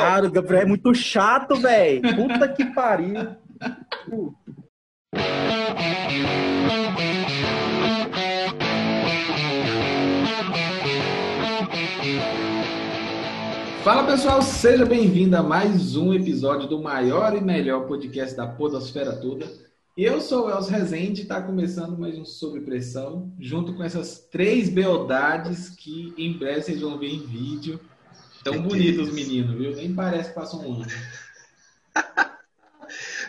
Cara, o Gabriel é muito chato, velho. Puta que pariu. Fala pessoal, seja bem-vindo a mais um episódio do maior e melhor podcast da Podosfera toda. Eu sou o Elcio Rezende e está começando mais um Sob Pressão, junto com essas três beldades que em breve vocês vão ver em vídeo. Tão bonitos os meninos, viu? Nem parece que passou um ano.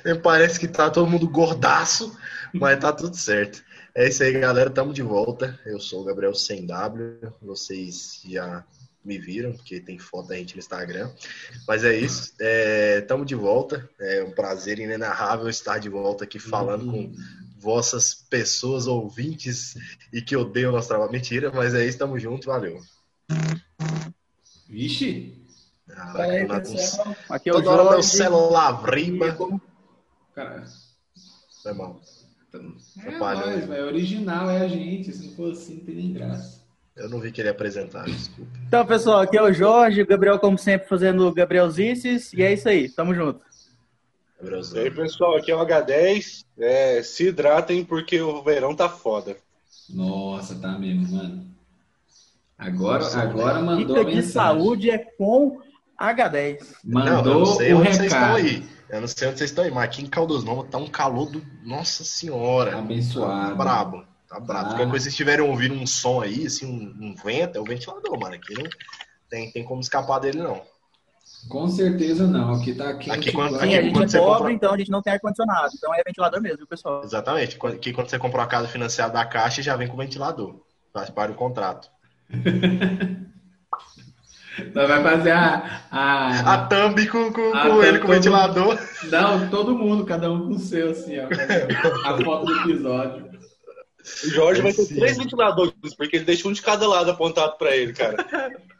Nem parece que tá todo mundo gordaço, mas tá tudo certo. É isso aí, galera. Tamo de volta. Eu sou o Gabriel Sem W. Vocês já me viram, porque tem foto da gente no Instagram. Mas é isso. Estamos de volta. É um prazer inenarrável estar de volta aqui falando com vossas pessoas ouvintes e que odeiam nosso trabalho. Mentira, mas é isso. Estamos juntos. Valeu. Vixe! Fala aí, Caraca, pessoal. Aqui é o Toda hora meu Jorge. celular riba. Cara, Foi mal. é Atrapalhou. nóis, velho. Original é a gente. Se não for assim, não tem nem graça. Eu não vi que ele ia apresentar, desculpa. Então, pessoal, aqui é o Jorge, o Gabriel, como sempre, fazendo o Gabrielzices. E é isso aí, tamo junto. E aí, pessoal, aqui é o H10. É, se hidratem porque o verão tá foda. Nossa, tá mesmo, mano. Agora, Nossa, agora mandou Dica a de mensagem. saúde é com H10. Não, eu Mandou não sei o onde vocês estão recado. aí. Eu não sei onde vocês estão aí, mas aqui em Caldas Novas tá um calor do. Nossa senhora. Abençoado. Tá brabo. Tá brabo. Ah. Qualquer coisa, se vocês estiverem ouvindo um som aí, assim, um, um vento, é o ventilador, mano. Aqui não tem, tem como escapar dele, não. Com certeza não. Aqui tá quente. Aqui quando- igual- Sim, Aqui, a gente quando é você pobre, compra- então a gente não tem ar-condicionado. Então é ventilador mesmo, viu, pessoal? Exatamente. Aqui quando você comprou a casa financiada da Caixa, já vem com ventilador. Faz parte do contrato. Nós vai fazer a. a... A thumb com, com, Ah, com ele com todo- ventilador. Não, todo mundo, cada um com o seu, assim, ó. A foto do episódio. O Jorge vai ter Sim. três ventiladores, porque ele deixa um de cada lado apontado pra ele, cara.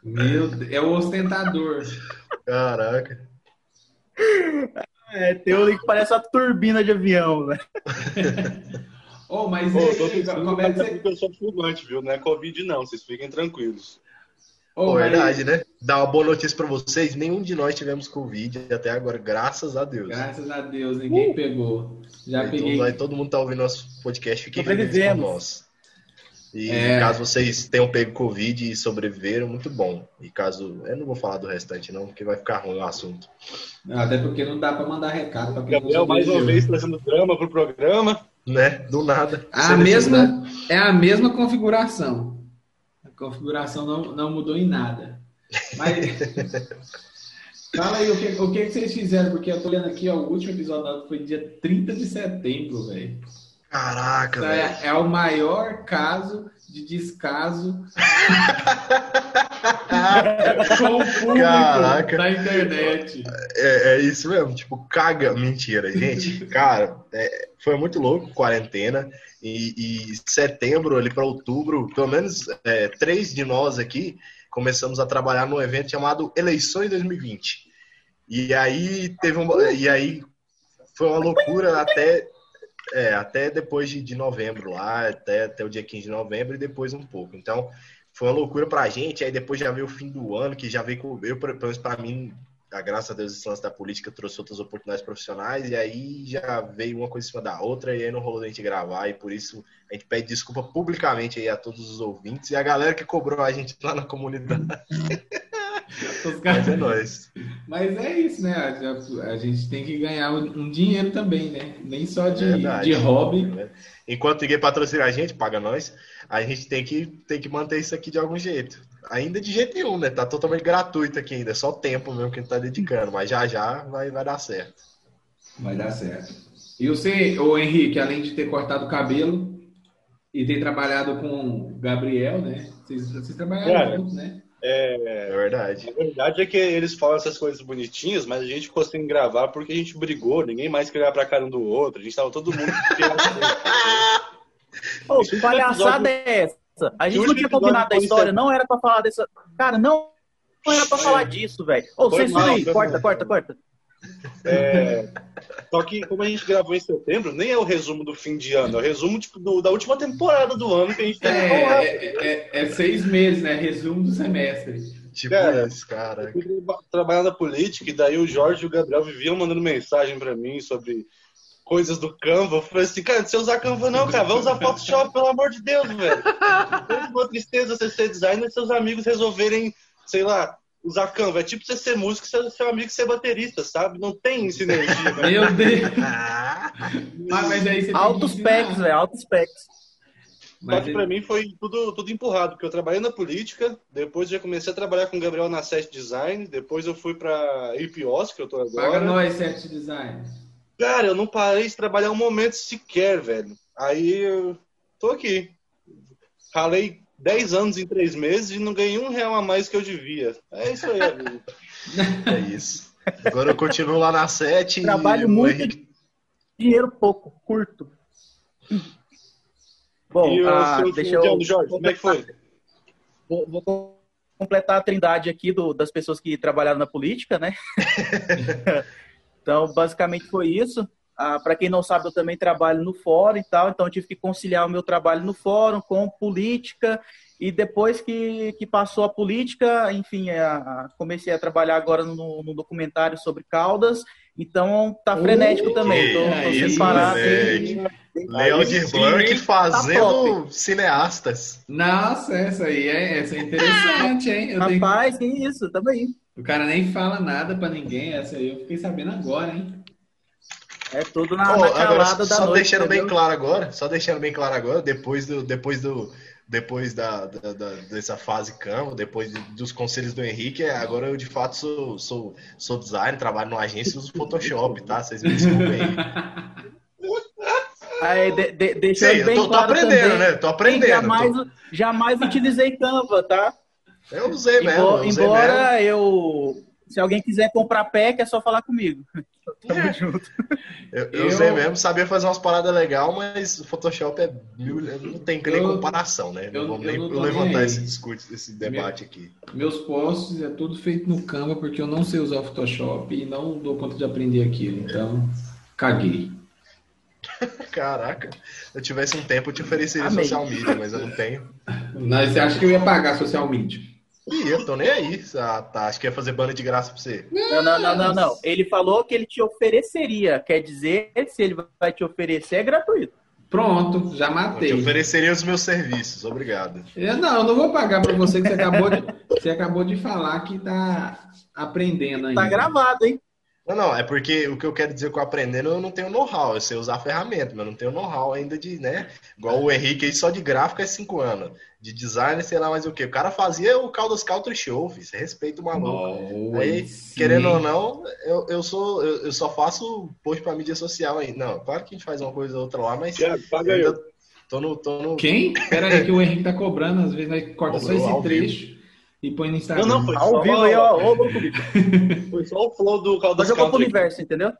Meu Deus, é o ostentador. Caraca. É, tem um que parece uma turbina de avião, velho. Oh, mas Pô, e tô aí, sentindo como é que eu sou fumante, viu? Não é Covid, não. Vocês fiquem tranquilos. Oh, mas- verdade, né? Dá uma boa notícia pra vocês. Nenhum de nós tivemos Covid até agora, graças a Deus. Graças a Deus, ninguém pegou. Já Então, peguei. vai- todo mundo tá ouvindo nosso podcast, fiquem felizes com nós. E É. caso vocês tenham pego Covid e sobreviveram, muito bom. E caso. Eu não vou falar do restante, não, porque vai ficar ruim o assunto. Até porque não dá pra mandar recado pra quem Gabriel, mais uma vez, trazendo drama pro programa. Né? Do nada. A mesma, é a mesma configuração. A configuração não, não mudou em nada. Mas. Fala aí o que, o que vocês fizeram, porque eu tô olhando aqui, ó, o último episódio foi dia 30 de setembro, velho. Caraca, velho. é, é o maior caso de descaso com o público Caraca. da internet. É, é isso mesmo, tipo, caga. Mentira, gente. Cara, é, foi muito louco, quarentena. E, e setembro, ali para outubro, pelo menos é, três de nós aqui começamos a trabalhar num evento chamado Eleições 2020. E aí teve um, e aí foi uma loucura até é, até depois de, de novembro lá, até, até o dia 15 de novembro e depois um pouco. Então, foi uma loucura pra gente. Aí depois já veio o fim do ano, que já veio com. Eu, pelo menos pra mim, a graças a Deus, esse lance da política trouxe outras oportunidades profissionais. E aí já veio uma coisa em cima da outra. E aí não rolou da gente gravar. E por isso a gente pede desculpa publicamente aí a todos os ouvintes e a galera que cobrou a gente lá na comunidade. Os Mas caras- é nóis. Mas é isso, né? A, a gente tem que ganhar um, dinheiro também, né? Nem só de, Verdade. de hobby. Enquanto ninguém patrocina a gente, paga nós, a gente tem que, tem que manter isso aqui de algum jeito. Ainda de jeito nenhum, né? Tá totalmente gratuito aqui ainda, é só tempo mesmo que a gente tá dedicando, mas já já vai, vai dar certo. Vai dar certo. E você, ô Henrique, além de ter cortado o cabelo e ter trabalhado com o Gabriel, né? Vocês, vocês trabalharam Cara, juntos, né? É verdade. A verdade é que eles falam essas coisas bonitinhas, mas a gente ficou sem gravar porque a gente brigou, ninguém mais queria olhar pra cara um do outro, a gente tava todo mundo. Ô, Esse que palhaçada é essa? A gente não tinha combinado da história, não era pra falar dessa. Cara, não, não era pra falar disso, velho. Ô, censura aí, corta, corta, corta. É, Só que como a gente gravou em setembro, nem é o resumo do fim de ano, é o resumo tipo, do- da última temporada do ano que a gente tem que falar. É, é, é- é seis meses, né? Resumo do semestre. Tipo Cara, isso, cara. Eu fui tra- trabalhar na política e daí o Jorge e o Gabriel viviam mandando mensagem pra mim sobre coisas do Canva. Eu falei assim, cara, não precisa usar Canva não, cara. Vai usar Photoshop, pelo amor de Deus, velho. É uma tristeza você ser designer e seus amigos resolverem, sei lá, usar Canva. É tipo você ser músico e seu, seu amigo ser baterista, sabe? Não tem sinergia, velho. Meu Deus. Mas, mas aí você Altos packs, velho, altos packs. Só Mas que pra mim foi tudo, tudo empurrado, porque eu trabalhei na política, depois já comecei a trabalhar com o Gabriel na Set Design, depois eu fui pra IPOS, que eu tô Paga agora. nós, set design. Cara, eu não parei de trabalhar um momento sequer, velho. Aí eu tô aqui. Ralei 10 anos em 3 meses e não ganhei um real a mais que eu devia. É isso aí, amigo. é isso. Agora eu continuo lá na 7 Trabalho e muito, Henrique- dinheiro pouco, curto. Bom, e o ah, seu deixa eu Jorge, como é que foi? Vou, vou completar a trindade aqui do- das pessoas que trabalharam na política, né? então, basicamente foi isso. Ah, Para quem não sabe, eu também trabalho no fórum e tal, então eu tive que conciliar o meu trabalho no fórum com política. E depois que, que passou a política, enfim, a- a- comecei a trabalhar agora no, no documentário sobre Caldas. Então tá frenético Uh, também. Tô, tô é sem parar. Lealdir sim, Blanc fazendo cineastas. Nossa, essa aí é, essa é interessante, hein? Eu tenho- Rapaz, que isso, também. O cara nem fala nada pra ninguém. Essa aí eu fiquei sabendo agora, hein? É tudo na, Ó, na agora, calada da só noite. deixando bem entendeu? claro agora, só deixando bem claro agora, depois do, depois do, depois da, da- da- dessa fase campo, depois de- dos conselhos do Henrique, é, agora eu de fato sou, sou, sou designer, trabalho numa agência e uso Photoshop, tá? Vocês me desculpem aí. Aí, de, de, deixando Sim, eu bem tô, tô claro aprendendo, também, né? Tô aprendendo. Jamais, tô- jamais utilizei Canva, tá? Eu usei mesmo, Embo- eu usei mesmo. embora eu. Se alguém quiser comprar pack, é só falar comigo. Tamo junto. Eu, eu Eu- usei mesmo, sabia fazer umas paradas legais, mas o Photoshop é mil, não tem nem Eu- comparação, né? eu- não vamos nem nem levantar aí. esse discurso, esse debate aqui. Meus posts é tudo feito no Canva porque eu não sei usar o Photoshop e não dou conta de aprender aquilo. Então, caguei. Caraca, se eu tivesse um tempo, eu te ofereceria Amei. social media, mas eu não tenho. Mas você acha que eu ia pagar social media? Ih, eu tô nem aí. Ah, tá. Acho que ia fazer banda de graça pra você. Não, não, não, não, não. Ele falou que ele te ofereceria. Quer dizer, se ele vai te oferecer, é gratuito. Pronto, já Eu te matei. ofereceria os meus serviços. Obrigado. Eu, não, eu não vou pagar pra você que você acabou de, você acabou de falar que tá aprendendo ainda. Tá gravado, hein? Não, não, é porque o que eu quero dizer com aprendendo, eu não tenho know-how. Eu sei usar a ferramenta, mas eu não tenho know-how ainda de, né? Igual o Henrique aí, só de gráfico é 5 anos. De design, sei lá mais o quê. O cara fazia o Caldas Country Show, filho. Você respeita o maluco. Oh, Aí, sim. querendo ou não, eu, eu sou eu, eu só faço post pra mídia social aí. Não, claro que a gente faz uma coisa ou outra lá, mas Tiago, paga eu tô no, tô no Quem? Pera aí que o Henrique tá cobrando, às vezes nós corta só esse trecho e põe no Instagram. Não, não, foi Ao só, vivo aí, ó. Foi só o flow do Mas Caldas jogou pro universo, entendeu?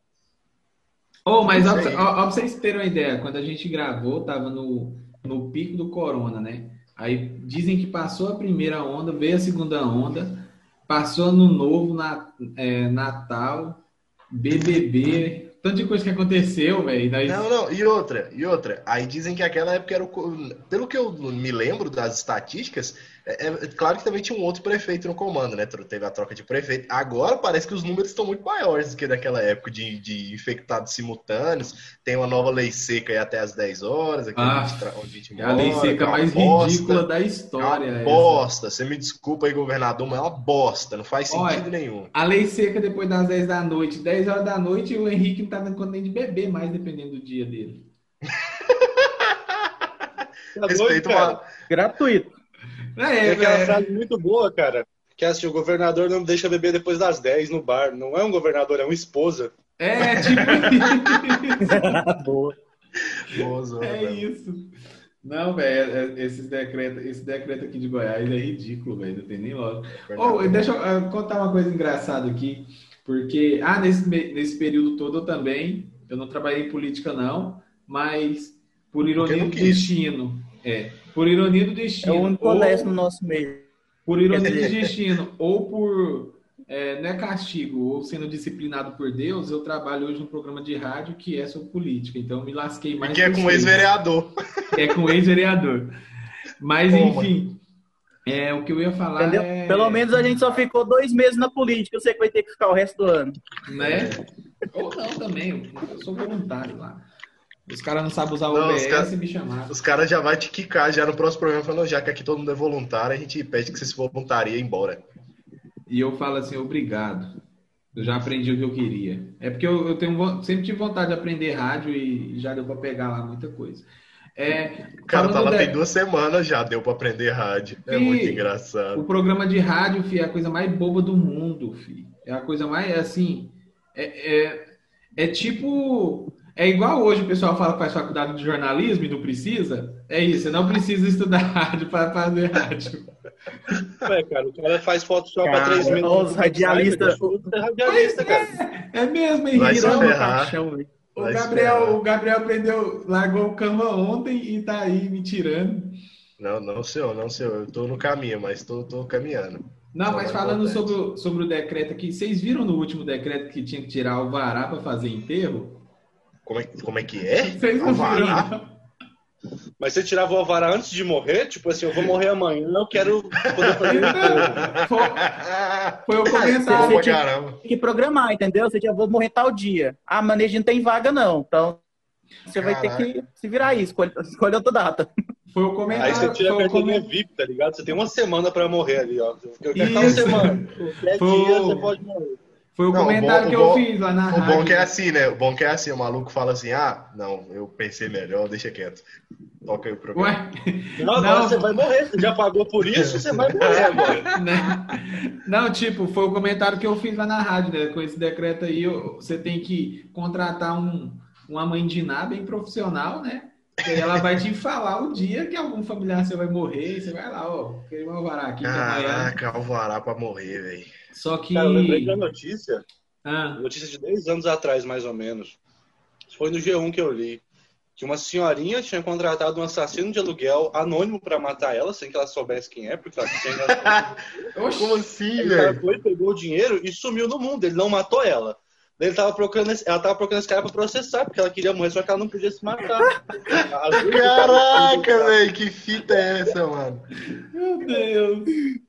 Oh, mas ó, ó, ó, pra vocês terem uma ideia, quando a gente gravou, tava no, no pico do corona, né? Aí dizem que passou a primeira onda, veio a segunda onda, passou ano novo, na, é, Natal, BBB, tanto de coisa que aconteceu, velho. Nós- Não, não, e outra, e outra. Aí dizem que aquela época era o. Pelo que eu me lembro das estatísticas, é, é claro que também tinha um outro prefeito no comando, né? Teve a troca de prefeito. Agora parece que os números estão muito maiores do que daquela época de, de infectados simultâneos. Tem uma nova lei seca aí até às 10 horas, aqui Ah, onde a gente É a lei mora, seca é mais bosta. ridícula da É história. uma essa. bosta. Você me desculpa aí, governador, mas é uma bosta. Não faz Olha, sentido nenhum. A lei seca depois das 10 da noite, 10 horas da noite, e o Henrique não tá dando conta nem de beber mais, dependendo do dia dele. Tá Respeito cara? uma. Gratuito. É, Tem aquela velho. frase muito boa, cara. Que é assim, o governador não deixa beber depois das 10 no bar. Não é um governador, é uma esposa. É, tipo Boa. Boa zona, É velho. isso. Não, velho, é- esses decretos, esse decreto aqui de Goiás é ridículo, velho, não tem nem lógica. Oh, deixa eu ah, contar uma coisa engraçada aqui, porque, ah, nesse, nesse período todo eu também, eu não trabalhei em política não, mas por ironia do destino, é, por ironia do É destino, o único ou- honesto no nosso meio. por ironia do destino, ou por, é, não é castigo, ou sendo disciplinado por Deus, eu trabalho hoje num programa de rádio que é sobre política, então me lasquei mais Que é que com vocês. ex-vereador. É com ex-vereador. Mas, enfim, É, o que eu ia falar Entendeu? é... Pelo menos a gente só ficou dois meses na política. Eu sei que vai ter que ficar o resto do ano. Né? Ou não também, eu sou voluntário lá. Os caras não sabem usar o Não, OBS cara- e me chamaram. Os caras já vai te quicar já no próximo programa, falando, já que aqui todo mundo é voluntário, a gente pede que você se voluntarie e ir embora. E eu falo assim, obrigado. Eu já aprendi o que eu queria. É porque eu, eu tenho, sempre tive vontade de aprender rádio e já deu pra pegar lá muita coisa. É, O cara tá lá de- tem duas semanas já, deu pra aprender rádio. É Ih, muito O engraçado. programa de rádio, fi, é a coisa mais boba do mundo, fi. É a coisa mais, assim, é, é, é tipo... É igual hoje o pessoal fala que faz faculdade de jornalismo e não precisa. É isso, você não precisa estudar rádio para fazer rádio. Ué, cara, o cara faz Photoshop Cara, há três minutos. os radialistas- É radialista, cara. É mesmo, Vai Henrique. se Tirando o ferrar. Vai Gabriel, o Gabriel aprendeu, largou o Canva ontem e tá aí me tirando. Não, não, senhor, não, senhor. Eu tô no caminho, mas tô, tô caminhando. Não, Só mas vai falando sobre o, sobre o decreto aqui, vocês viram no último decreto que tinha que tirar o vará para fazer enterro? Como é, como é que é? Alvará? Mas você tirava o alvará antes de morrer? Tipo assim, eu vou morrer amanhã, eu quero poder fazer isso. Foi, foi o comentário. Você tinha-. Tem que programar, entendeu? Você já vou morrer tal dia. Ah, mas a gente não tem vaga, não. Então, você vai ter Caraca. que se virar aí, escolher, escolher outra data. Foi o Aí comentário. você tira a carteirinha comen- VIP, tá ligado? Você tem uma semana pra morrer ali, ó. Eu quero uma semana. Qualquer Foi dia o- você pode morrer. Foi o Não, o comentário bom- que o eu bom- fiz lá na O rádio. bom que é assim, né? O bom que é assim, o maluco fala assim, ah, não, eu pensei melhor, deixa quieto. Toca aí o programa. Ué, Não, Não. você vai morrer. Você já pagou por isso, você vai morrer agora. né? Não, tipo, foi o comentário que eu fiz lá na rádio, né? Com esse decreto aí, eu- você tem que contratar um, uma mãe de nada bem profissional, né? Que aí ela vai te falar o dia que algum familiar seu vai morrer, e você vai lá, ó, queria um alvará aqui amanhã. Caraca, alvará pra morrer, velho. Só que. Cara, eu lembrei de uma notícia, Ah, notícia de 10 anos atrás, mais ou menos. Foi no G1 que eu li. Que uma senhorinha tinha contratado um assassino de aluguel anônimo pra matar ela, sem que ela soubesse quem é, porque ela tinha Como assim, velho? foi, pegou o dinheiro e sumiu no mundo. Ele não matou ela. Daí Ele tava procurando esse- ela tava procurando esse cara pra processar, porque ela queria morrer, só que ela não podia se matar. Caraca, velho, que fita é essa, mano? meu Deus.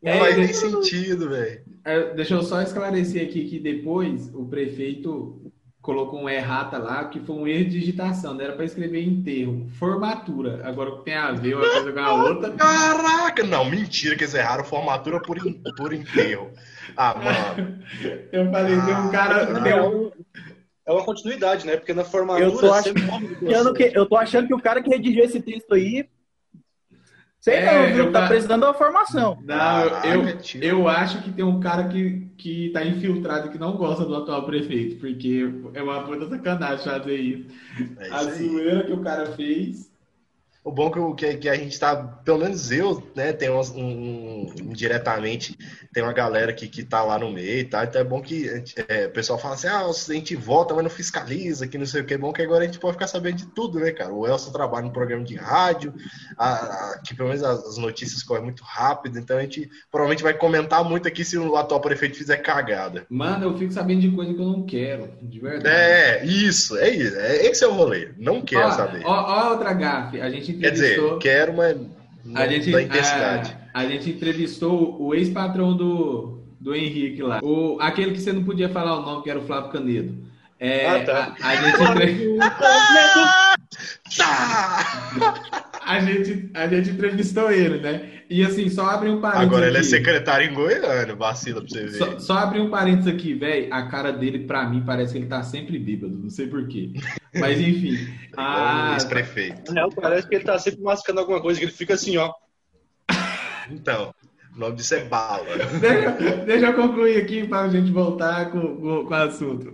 Não É, faz nem sentido, velho. É, deixa eu só esclarecer aqui que depois o prefeito colocou um errata lá, que foi um erro de digitação, não era para escrever enterro, formatura. Agora o que tem a ver uma coisa com a outra? Caraca, não, mentira que eles erraram formatura por, in- por enterro. Ah, mano. Eu falei, tem um cara. Ah, tem É, um- um- é uma continuidade, né? Porque na formatura Eu tô do achando que, eu tô achando que o cara que redigiu esse texto aí. Sei É, não, viu? eu Tá precisando de uma formação. Não, eu, tio. eu acho que tem um cara que, que tá infiltrado que não gosta do atual prefeito, porque é uma puta sacanagem fazer isso. É A isso aí. zoeira que o cara fez. O bom que, que, a gente tá, pelo menos eu, né, tem um, um- indiretamente, tem uma galera que, que tá lá no meio, tá? Então é bom que é, o pessoal fala assim, ah, a gente vota, mas não fiscaliza, que não sei o que. É bom que agora a gente pode ficar sabendo de tudo, né, cara? O Elson trabalha no programa de rádio, a, a- que pelo menos as, as notícias correm muito rápido, então a gente provavelmente vai comentar muito aqui se o atual prefeito fizer cagada. Mano, eu fico sabendo de coisa que eu não quero, de verdade. É, isso, é isso. É, esse é o rolê. Não quero ó, saber. Ó, ó outra gafe. A gente Quer dizer, entrevistou. quero, mas não a gente, da intensidade. A, a gente entrevistou o ex-patrão do, do Henrique lá. O, aquele que você não podia falar o nome, que era o Flávio Canedo. É, Ah, tá. a, a gente entre- Tá! a, gente, a gente entrevistou ele, né? E assim, só abre um parênteses. Agora ele é aqui. secretário em Goiânia, vacila pra você ver. Só, só abrir um parênteses aqui, velho. A cara dele, pra mim, parece que ele tá sempre bêbado. Não sei porquê. Mas enfim. Ah, Ah, ex-prefeito. É, parece que ele tá sempre mascando alguma coisa, que ele fica assim, ó. Então, o nome disso é bala. deixa, deixa eu concluir aqui pra gente voltar com, com, com o assunto.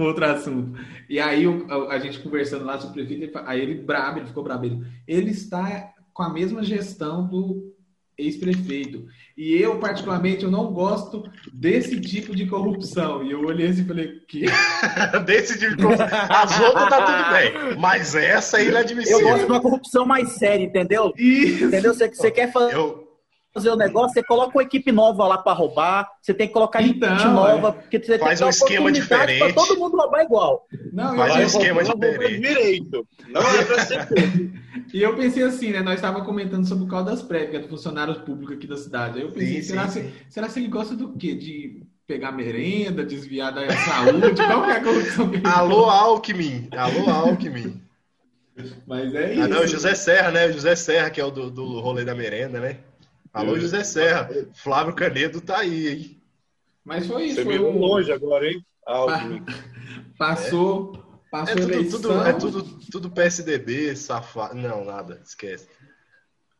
Com outro assunto. E aí o- a, a gente conversando lá sobre o prefeito, aí ele brabo, ele ficou brabo. Ele, ele está com a mesma gestão do ex-prefeito. E eu, particularmente, eu não gosto desse tipo de corrupção. E eu olhei assim e falei, que? Desse tipo de coisa. As outras tá tudo bem. Mas essa é Eu gosto de inadmissível. uma corrupção mais séria, entendeu? Isso! Entendeu? Você, você quer fazer Eu, fazer o negócio, você coloca uma equipe nova lá para roubar, você tem que colocar então, equipe nova, é. porque você faz tem que um esquema diferente para todo mundo roubar igual. Não, faz um esquema diferente. Direito. Não é para ser E eu pensei assim, né? Nós estávamos comentando sobre o caso das prévias, dos funcionários públicos aqui da cidade. Aí eu pensei, sim, será, sim, se, será se ele gosta do quê? De pegar merenda, desviar da saúde? Qual que é a corrupção que ele Alô, Alckmin! Alô, Alckmin! Mas é isso. Ah, não, José Serra, né? O José Serra, que é o do, do rolê da merenda, né? Alô, José Serra. Flávio Canedo tá aí, hein? Mas foi isso. Você foi um... longe agora, hein? Alckmin. Passou. É. Passou é tudo, tudo, é tudo, tudo PSDB, safado. Não, nada, esquece.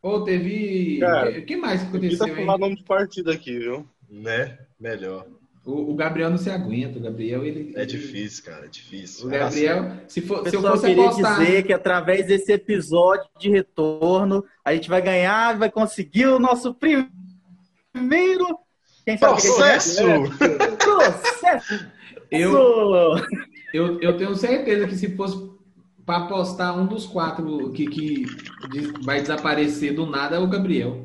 Ou teve. O que mais que aconteceu? Tá falar nome de partido aqui, viu? Né? Melhor. O, o, Gabriel não se aguenta. O Gabriel, ele. É difícil, cara, é difícil. O Gabriel, se, for, se eu fosse queria apostar... dizer que através desse episódio de retorno, a gente vai ganhar, vai conseguir o nosso primeiro. Quem sabe Processo! Que Processo! Eu, eu, eu tenho certeza que se fosse para apostar um dos quatro que, que vai desaparecer do nada é o Gabriel.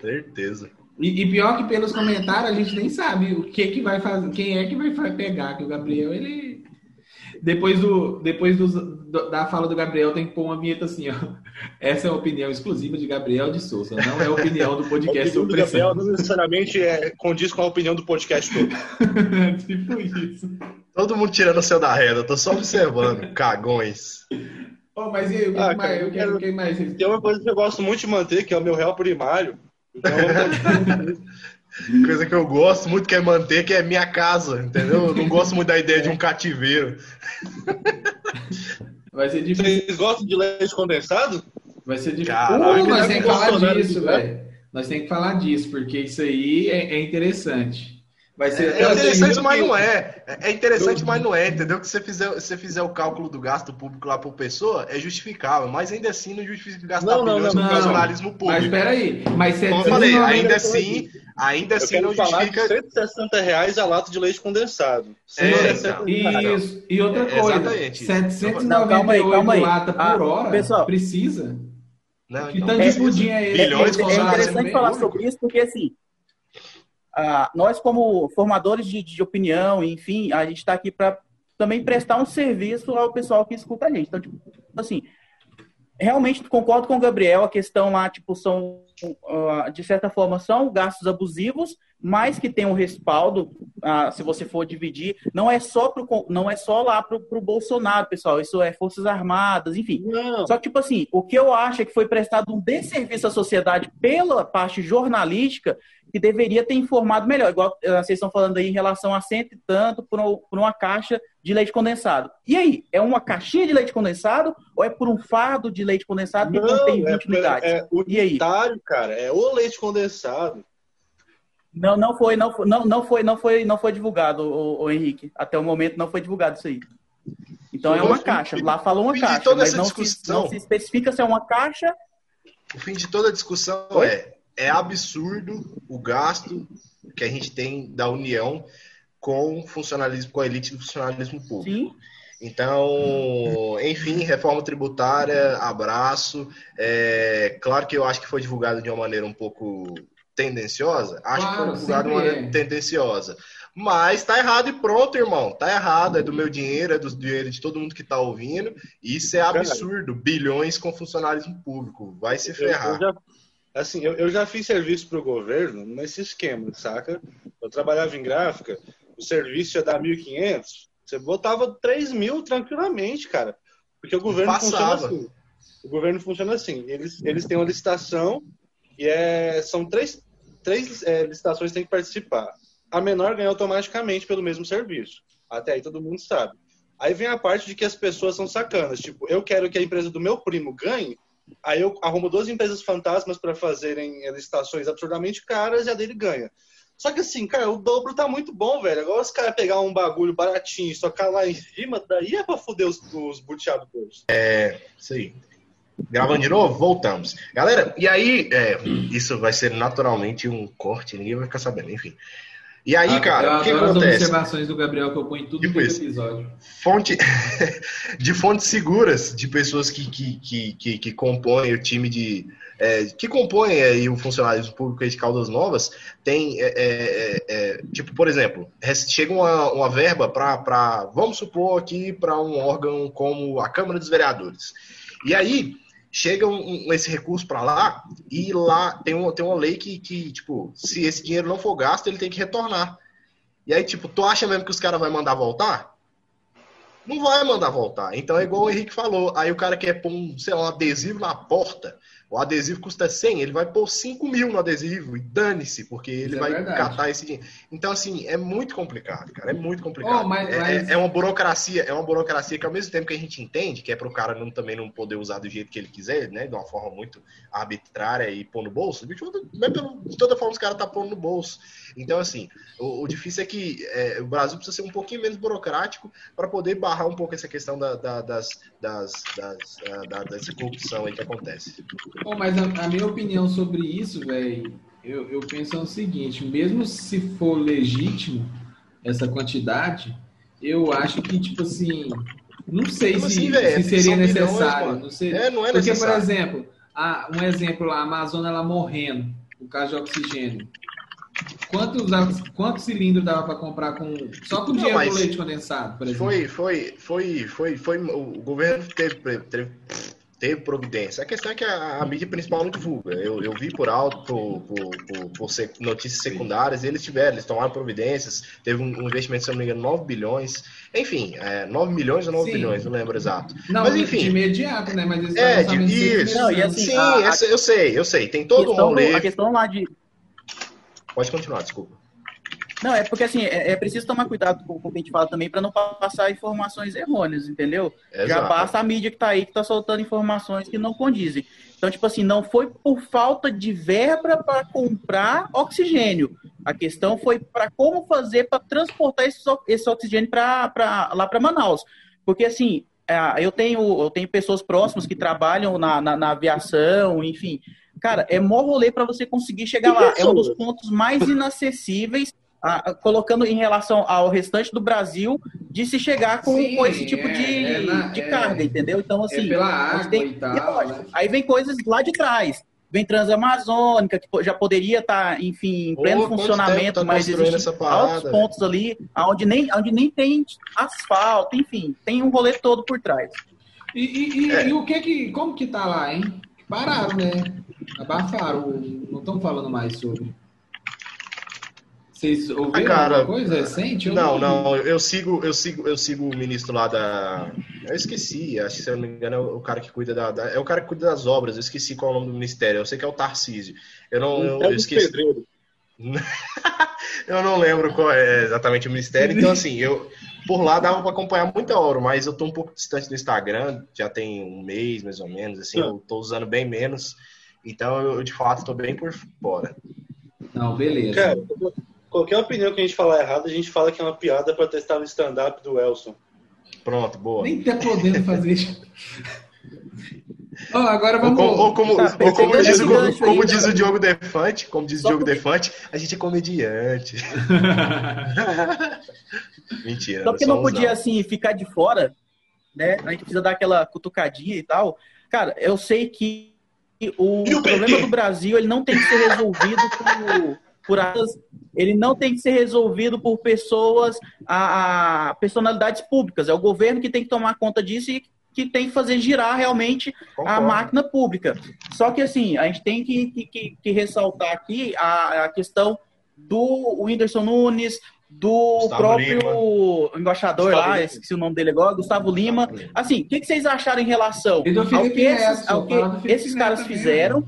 Certeza. E, e, pior que pelos comentários a gente nem sabe o que que vai fazer, quem é que vai pegar, que o Gabriel ele depois do depois do, do, da fala do Gabriel tem que pôr uma vinheta assim, ó. Essa é a opinião exclusiva de Gabriel de Souza, não é a opinião do podcast. a opinião do Gabriel não necessariamente é, condiz com a opinião do podcast todo. tipo isso. Todo mundo tirando o seu da reta, tô só observando, cagões. Oh, mas e aí, ah, mais, eu quero, quem mais? Tem uma coisa que eu gosto muito de manter, que é o meu réu primário. Então, coisa que eu gosto muito que é manter, que é minha casa, entendeu? Eu não gosto muito da ideia de um cativeiro. Vai ser difícil. Vocês gostam de leite condensado? Vai ser difícil. Caralho, uh, nós temos que falar disso, velho. Nós temos que falar disso, porque isso aí é, é interessante. Vai ser é, é interessante, mas não é. É interessante, mas não é, entendeu? Que você fizer, você fizer o cálculo do gasto público lá por pessoa, é justificável, mas ainda assim não justifica gastar não, bilhões com funcionalismo público. Mas peraí, mas você Como eu falei, ainda assim, ainda assim não justifica. 160 reais a lata de leite condensado. É, então. Isso. E outra é, coisa, exatamente. 798 não, calma aí, calma aí. lata por ah, hora, pessoal, precisa? Não, então, tanto de pudim é esse? É, é interessante falar sobre isso, porque assim, ah, nós, como formadores de, de, opinião, enfim, a gente está aqui para também prestar um serviço ao pessoal que escuta a gente. Então, tipo, assim, realmente concordo com o Gabriel, a questão lá, tipo, são, uh, de certa forma, são gastos abusivos, mas que tem um respaldo, uh, se você for dividir, não é só, pro, não é só lá para o Bolsonaro, pessoal, isso é Forças Armadas, enfim. Não. Só que, tipo assim, o que eu acho é que foi prestado um desserviço à sociedade pela parte jornalística, que deveria ter informado melhor, igual uh, vocês estão falando aí em relação a cento e tanto por, uma caixa de leite condensado. E aí, é uma caixinha de leite condensado ou é por um fardo de leite condensado que não, contém 20 é, unidades? É, o e aí? cara, é o leite condensado. Não, não foi, não foi, não, não foi, não foi, não foi divulgado, o, o Henrique. Até o momento não foi divulgado isso aí. Então é uma caixa. Lá falou uma caixa, mas não se, não se especifica se é uma caixa. O fim de toda a discussão Oi? é é absurdo o gasto que a gente tem da União com funcionalismo, com a elite do funcionalismo público. Sim. Então, enfim, reforma tributária, abraço. É, claro que eu acho que foi divulgado de uma maneira um pouco tendenciosa. Acho claro, que foi divulgado de uma maneira é. tendenciosa. Mas tá errado e pronto, irmão. Tá errado. É do meu dinheiro, é do dinheiro de todo mundo que tá ouvindo. Isso é absurdo. Bilhões com funcionalismo público. Vai se ferrar. Eu, eu, já, Assim, eu, eu já fiz serviço para o governo nesse esquema, saca? Eu trabalhava em gráfica, o serviço ia dar 1.500, você botava 3 mil tranquilamente, cara. Porque o governo funciona assim. O governo funciona assim. Eles, eles têm uma licitação e é, são três, três é, licitações que tem que participar. A menor ganha automaticamente pelo mesmo serviço. Até aí todo mundo sabe. Aí vem a parte de que as pessoas são sacanas. Tipo, eu quero que a empresa do meu primo ganhe, Aí eu arrumo duas empresas fantasmas para fazerem licitações absurdamente caras e a dele ganha. Só que assim, cara, o dobro tá muito bom, velho. Agora os caras pegar um bagulho baratinho e socar lá em cima, daí é pra foder os, os buteadores. É, isso aí. Gravando de novo? Voltamos. Galera, e aí, é, isso vai ser naturalmente um corte, ninguém vai ficar sabendo, enfim. E aí, Ah, cara, o que adoro as acontece? observações do Gabriel que eu ponho tudo Tipo isso. episódio. Fonte, de fontes seguras, de pessoas que, que, que, que, compõem o time de. é, que compõem aí o funcionalismo público de Caldas Novas, tem. é, é, é, tipo, por exemplo, chega uma, uma verba para. Vamos supor aqui, para um órgão como a Câmara dos Vereadores. E aí. Chega um- um- esse recurso para lá e lá tem, um, tem uma lei que, que, tipo, se esse dinheiro não for gasto, ele tem que retornar. E aí, tipo, tu acha mesmo que os caras vão mandar voltar? Não vai mandar voltar. Então é igual o Henrique falou. Aí o cara quer pôr um, sei lá, um adesivo na porta. O adesivo custa 100, ele vai pôr 5 mil no adesivo e dane-se, porque ele é vai verdade. catar esse dinheiro. Então, assim, é muito complicado, cara. É muito complicado. Oh, mas- É- mas- É, é uma burocracia, é uma burocracia que ao mesmo tempo que a gente entende, que é pro cara não, também não poder usar do jeito que ele quiser, né? De uma forma muito arbitrária e pôr no bolso. De toda, toda forma, os caras tá pondo no bolso. Então, assim, o, o difícil é que é, o Brasil precisa ser um pouquinho menos burocrático para poder barrar um pouco essa questão da, da- das, das, das, ah, da- dessa corrupção aí que acontece. Bom, mas a, a minha opinião sobre isso, velho, eu, eu penso o seguinte: mesmo se for legítimo essa quantidade, eu acho que, tipo assim, não sei Como se, assim, velho? se seria São bilhões, necessário. mano. não. É, não é Porque, necessário. por exemplo, a- um exemplo lá, a Amazônia ela morrendo, no caso de oxigênio. Quantos, quantos cilindros dava para comprar com só com dinheiro do leite condensado, por exemplo? Foi, foi, foi, foi, foi. O governo teve, teve, teve providência. A questão é que a, a mídia principal não divulga. Eu, eu vi por alto, por, por, por, por sec- notícias secundárias, eles tiveram, eles tomaram providências. Teve um, um investimento, se eu não me engano, 9 bilhões. Enfim, é, 9 milhões ou 9 Sim. bilhões, não lembro exato. Não, Mas, enfim. de imediato, né? Mas É, de, isso. Não, e assim, Sim, a- essa- eu sei, eu sei. Tem todo um questão- rolê. a questão lá de, Pode continuar, desculpa. Não, é porque assim, é, é preciso tomar cuidado com, com o que a gente fala também para não passar informações errôneas, entendeu? Já Exato. basta a mídia que tá aí que tá soltando informações que não condizem. Então, tipo assim, não foi por falta de verba para comprar oxigênio. A questão foi para como fazer para transportar esse, esse oxigênio pra, pra, lá para Manaus. Porque assim, é, eu tenho, eu tenho pessoas próximas que trabalham na, na, na aviação, enfim. Cara, é mó rolê para você conseguir chegar lá. É um dos pontos mais inacessíveis, ah, colocando em relação ao restante do Brasil, de se chegar com, Sim, com esse tipo é- de, é na- de é- carga, entendeu? Então, assim. é pela a água tem- e tal, é lógico. né? Aí vem coisas lá de trás. Vem Transamazônica, que já poderia estar, enfim, em pleno funcionamento, tá mas existem altos pontos ali onde nem, onde nem tem asfalto, enfim, tem um rolê todo por trás. E, e- e- É. e o que que, como que tá lá, hein? Pararam, né? Abafaram, não estão falando mais sobre. Vocês ouviram Ah, cara, alguma coisa recente? Não, vi. não, eu sigo, eu sigo, eu sigo o ministro lá da. Eu esqueci, acho que se eu não me engano é o cara que cuida da, da- É o cara que cuida das obras, eu esqueci qual é o nome do ministério. Eu sei que é o Tarcísio. Eu não. Eu, eu esqueci. Eu não lembro qual é exatamente o ministério. Então, assim, eu. Por lá dava pra acompanhar muita hora, mas eu tô um pouco distante do Instagram, já tem um mês mais ou menos, assim, eu tô usando bem menos. Então, eu de fato tô bem por fora. Não, beleza. Cara, qualquer opinião que a gente falar errado, a gente fala que é uma piada pra testar o stand-up do Elson. Pronto, boa. Nem tá podendo fazer isso. Ó, agora Ou vamos. como, ou como- Tá, ou como diz, o, como aí, diz né? o Diogo Defante, como diz o Só Diogo porque- Defante, a gente é comediante. Mentira. Só porque nós não podia, assim, ficar de fora, né? A gente precisa dar aquela cutucadinha e tal. Cara, eu sei que o o problema do Brasil, ele não tem que ser resolvido por, por atas- ele não tem que ser resolvido por pessoas, a, a personalidades públicas. É o governo que tem que tomar conta disso e que tem que fazer girar realmente a Concordo. máquina pública. Só que assim, a gente tem que, que- que, que ressaltar aqui a, a questão do Whindersson Nunes, do Gustavo próprio embaixador Gustavo lá, Lima. esqueci o nome dele agora, Gustavo Lima. Assim, o que, que vocês acharam em relação E ao que esses, Neto, ao que esses caras também, fizeram,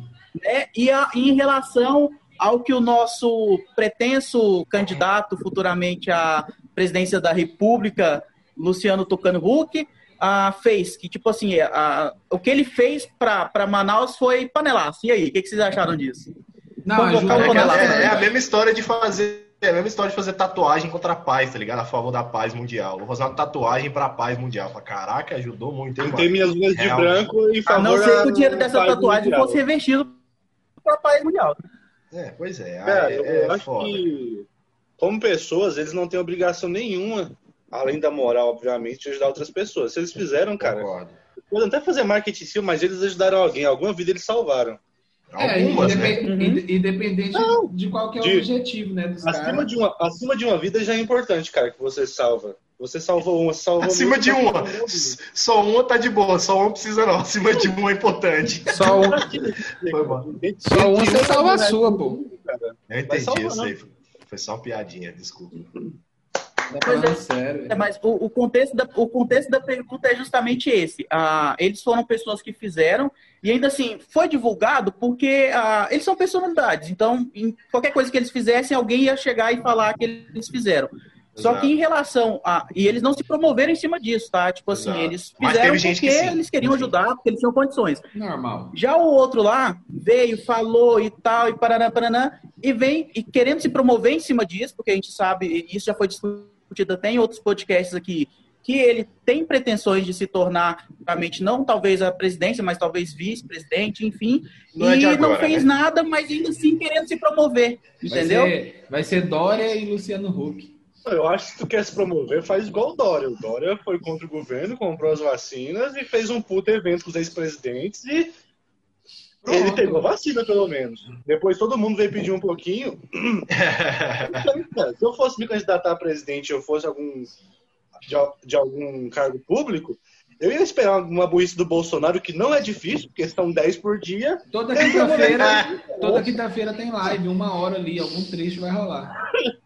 né? E a- em relação ao que o nosso pretenso candidato futuramente à presidência da República, Luciano Tucano Huck, ah, fez, que tipo assim, ah, o que ele fez para Manaus foi panelaço. E aí, o que, que vocês acharam disso? Não, É, é- é a mesma história de fazer. É a mesma história de fazer tatuagem contra a paz, tá ligado? A favor da paz mundial. Vou fazer uma tatuagem pra paz mundial. Fala, Caraca, ajudou muito, Pintei mano? minhas unhas de branco e A favor não ser que o dinheiro dessa tatuagem mundial. fosse revestido para a paz mundial. É, pois é. Cara, é, eu é acho foda. que como pessoas, eles não têm obrigação nenhuma, além da moral, obviamente, de ajudar outras pessoas. Se eles fizeram, cara, Concordo. podem até fazer marketing sim, mas eles ajudaram alguém, alguma vida eles salvaram. É, Algumas, né? Uhum. inde- independente Não, de qual que é o de- objetivo, né, dos Acima caras. de, uma, acima de uma vida já é importante, cara, que você salva. Você salvou uma, salvou Acima muito, de uma. Só uma tá de boa, só uma precisa não. Acima de uma é importante. Só, um- Foi bom. só um você salva a sua, pô. Eu entendi, salvar, eu sei. Foi só uma piadinha, desculpa. Tá Pois falando sério. É, mas o, o contexto da, o contexto da pergunta é justamente esse. Ah, eles foram pessoas que fizeram, e ainda assim, foi divulgado porque ah, eles são personalidades. Então, em qualquer coisa que eles fizessem, alguém ia chegar e falar que eles fizeram. Só que em relação a. E eles não se promoveram em cima disso, tá? Tipo assim, Exato. eles fizeram porque que eles queriam ajudar, porque eles tinham condições. Normal. Já o outro lá veio, falou e tal, e paraná, paraná, e vem e querendo se promover em cima disso, porque a gente sabe, e isso já foi discutido até em outros podcasts aqui, que ele tem pretensões de se tornar, realmente, não talvez a presidência, mas talvez vice-presidente, enfim, Não é e de agora, não fez né? nada, mas ainda assim querendo se promover, Vai entendeu? ser, vai ser Dória e Luciano Huck. Eu acho que se tu quer se promover, faz igual o Dória. O Dória foi contra o governo, comprou as vacinas e fez um puto evento com os ex-presidentes e Pronto. ele pegou vacina, pelo menos. Depois todo mundo veio pedir um pouquinho. Então, se eu fosse me candidatar a presidente e eu fosse algum de, de algum cargo público, eu ia esperar uma burrice do Bolsonaro, que não é difícil, porque são 10 por dia. Toda quinta-feira, toda quinta-feira tem live, uma hora ali, algum trecho vai rolar.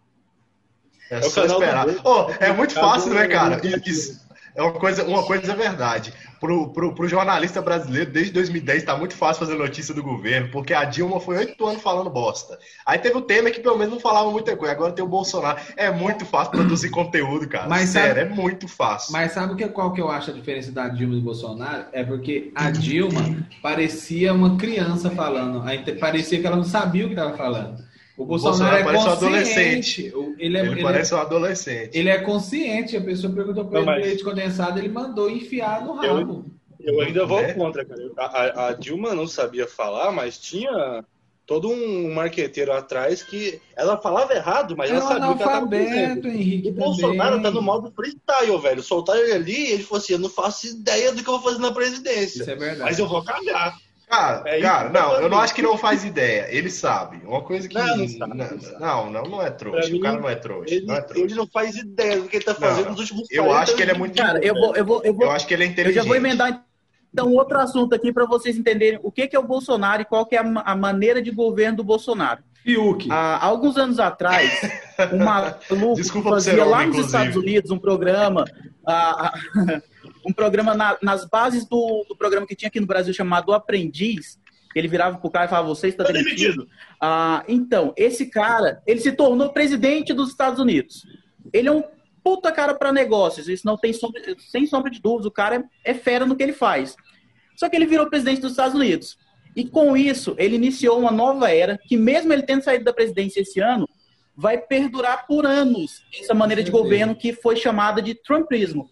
É o só esperar. Oh, é muito fácil, né, cara? Acabou. Isso- É uma coisa, uma coisa é verdade. Pro, pro, pro jornalista brasileiro, desde 2010, tá muito fácil fazer notícia do governo, porque a Dilma foi oito anos falando bosta. Aí teve o Temer que pelo menos não falava muita coisa. Agora tem o Bolsonaro. É muito fácil produzir conteúdo, cara. Mas Sério, sabe- é muito fácil. Mas sabe o que, qual que eu acho a diferença da Dilma e do Bolsonaro? É porque a Dilma parecia uma criança falando. Aí parecia que ela não sabia o que estava falando. O Bolsonaro, Bolsonaro é parece um consciente. O- Ele é, Ele, ele, parece um adolescente. ele é consciente. A pessoa perguntou para ele mas- leite condensado, ele mandou enfiar no Eu- rabo. Eu ainda vou Né? contra, cara. A, a- Dilma não sabia falar, mas tinha todo um marqueteiro atrás que ela falava errado, mas ela um sabia o que ela tava fazendo. analfabeto, Henrique. O Bolsonaro também. tá no modo freestyle, velho. Soltar ele ali e ele falou assim: eu não faço ideia do que eu vou fazer na presidência. Isso é verdade. Mas eu vou cagar. Cara, É cara, eu tô não, eu não acho que não faz ideia. Ele sabe. Uma coisa que. Não, não sabe, não, não sabe. não, não, não é trouxa. Pra o cara mim, não é trouxa. Ele não é não, trouxa. ele não faz ideia do que ele tá fazendo nos últimos eu 40 acho que ele é muito- Cara, eu vou, eu vou, eu vou, Eu acho que ele é Eu inteligente. já vou emendar então outro assunto aqui para vocês entenderem o que, que é o Bolsonaro e qual que é a, a maneira de governo do Bolsonaro. Fiuk. Há alguns anos atrás, um maluco fazia ser lá homem, nos inclusive. Estados Unidos um programa, um programa na- nas bases do, do programa que tinha aqui no Brasil chamado Aprendiz. Ele virava pro cara e falava: Você está Tá demitido? demitido. Ah, então, esse cara, ele se tornou presidente dos Estados Unidos. Ele é um puta cara para negócios, isso não tem sombra, sem sombra de dúvidas, o cara é, é fera no que ele faz. Só que ele virou presidente dos Estados Unidos. E com isso, ele iniciou uma nova era que, mesmo ele tendo saído da presidência esse ano, vai perdurar por anos essa maneira de governo que foi chamada de Trumpismo,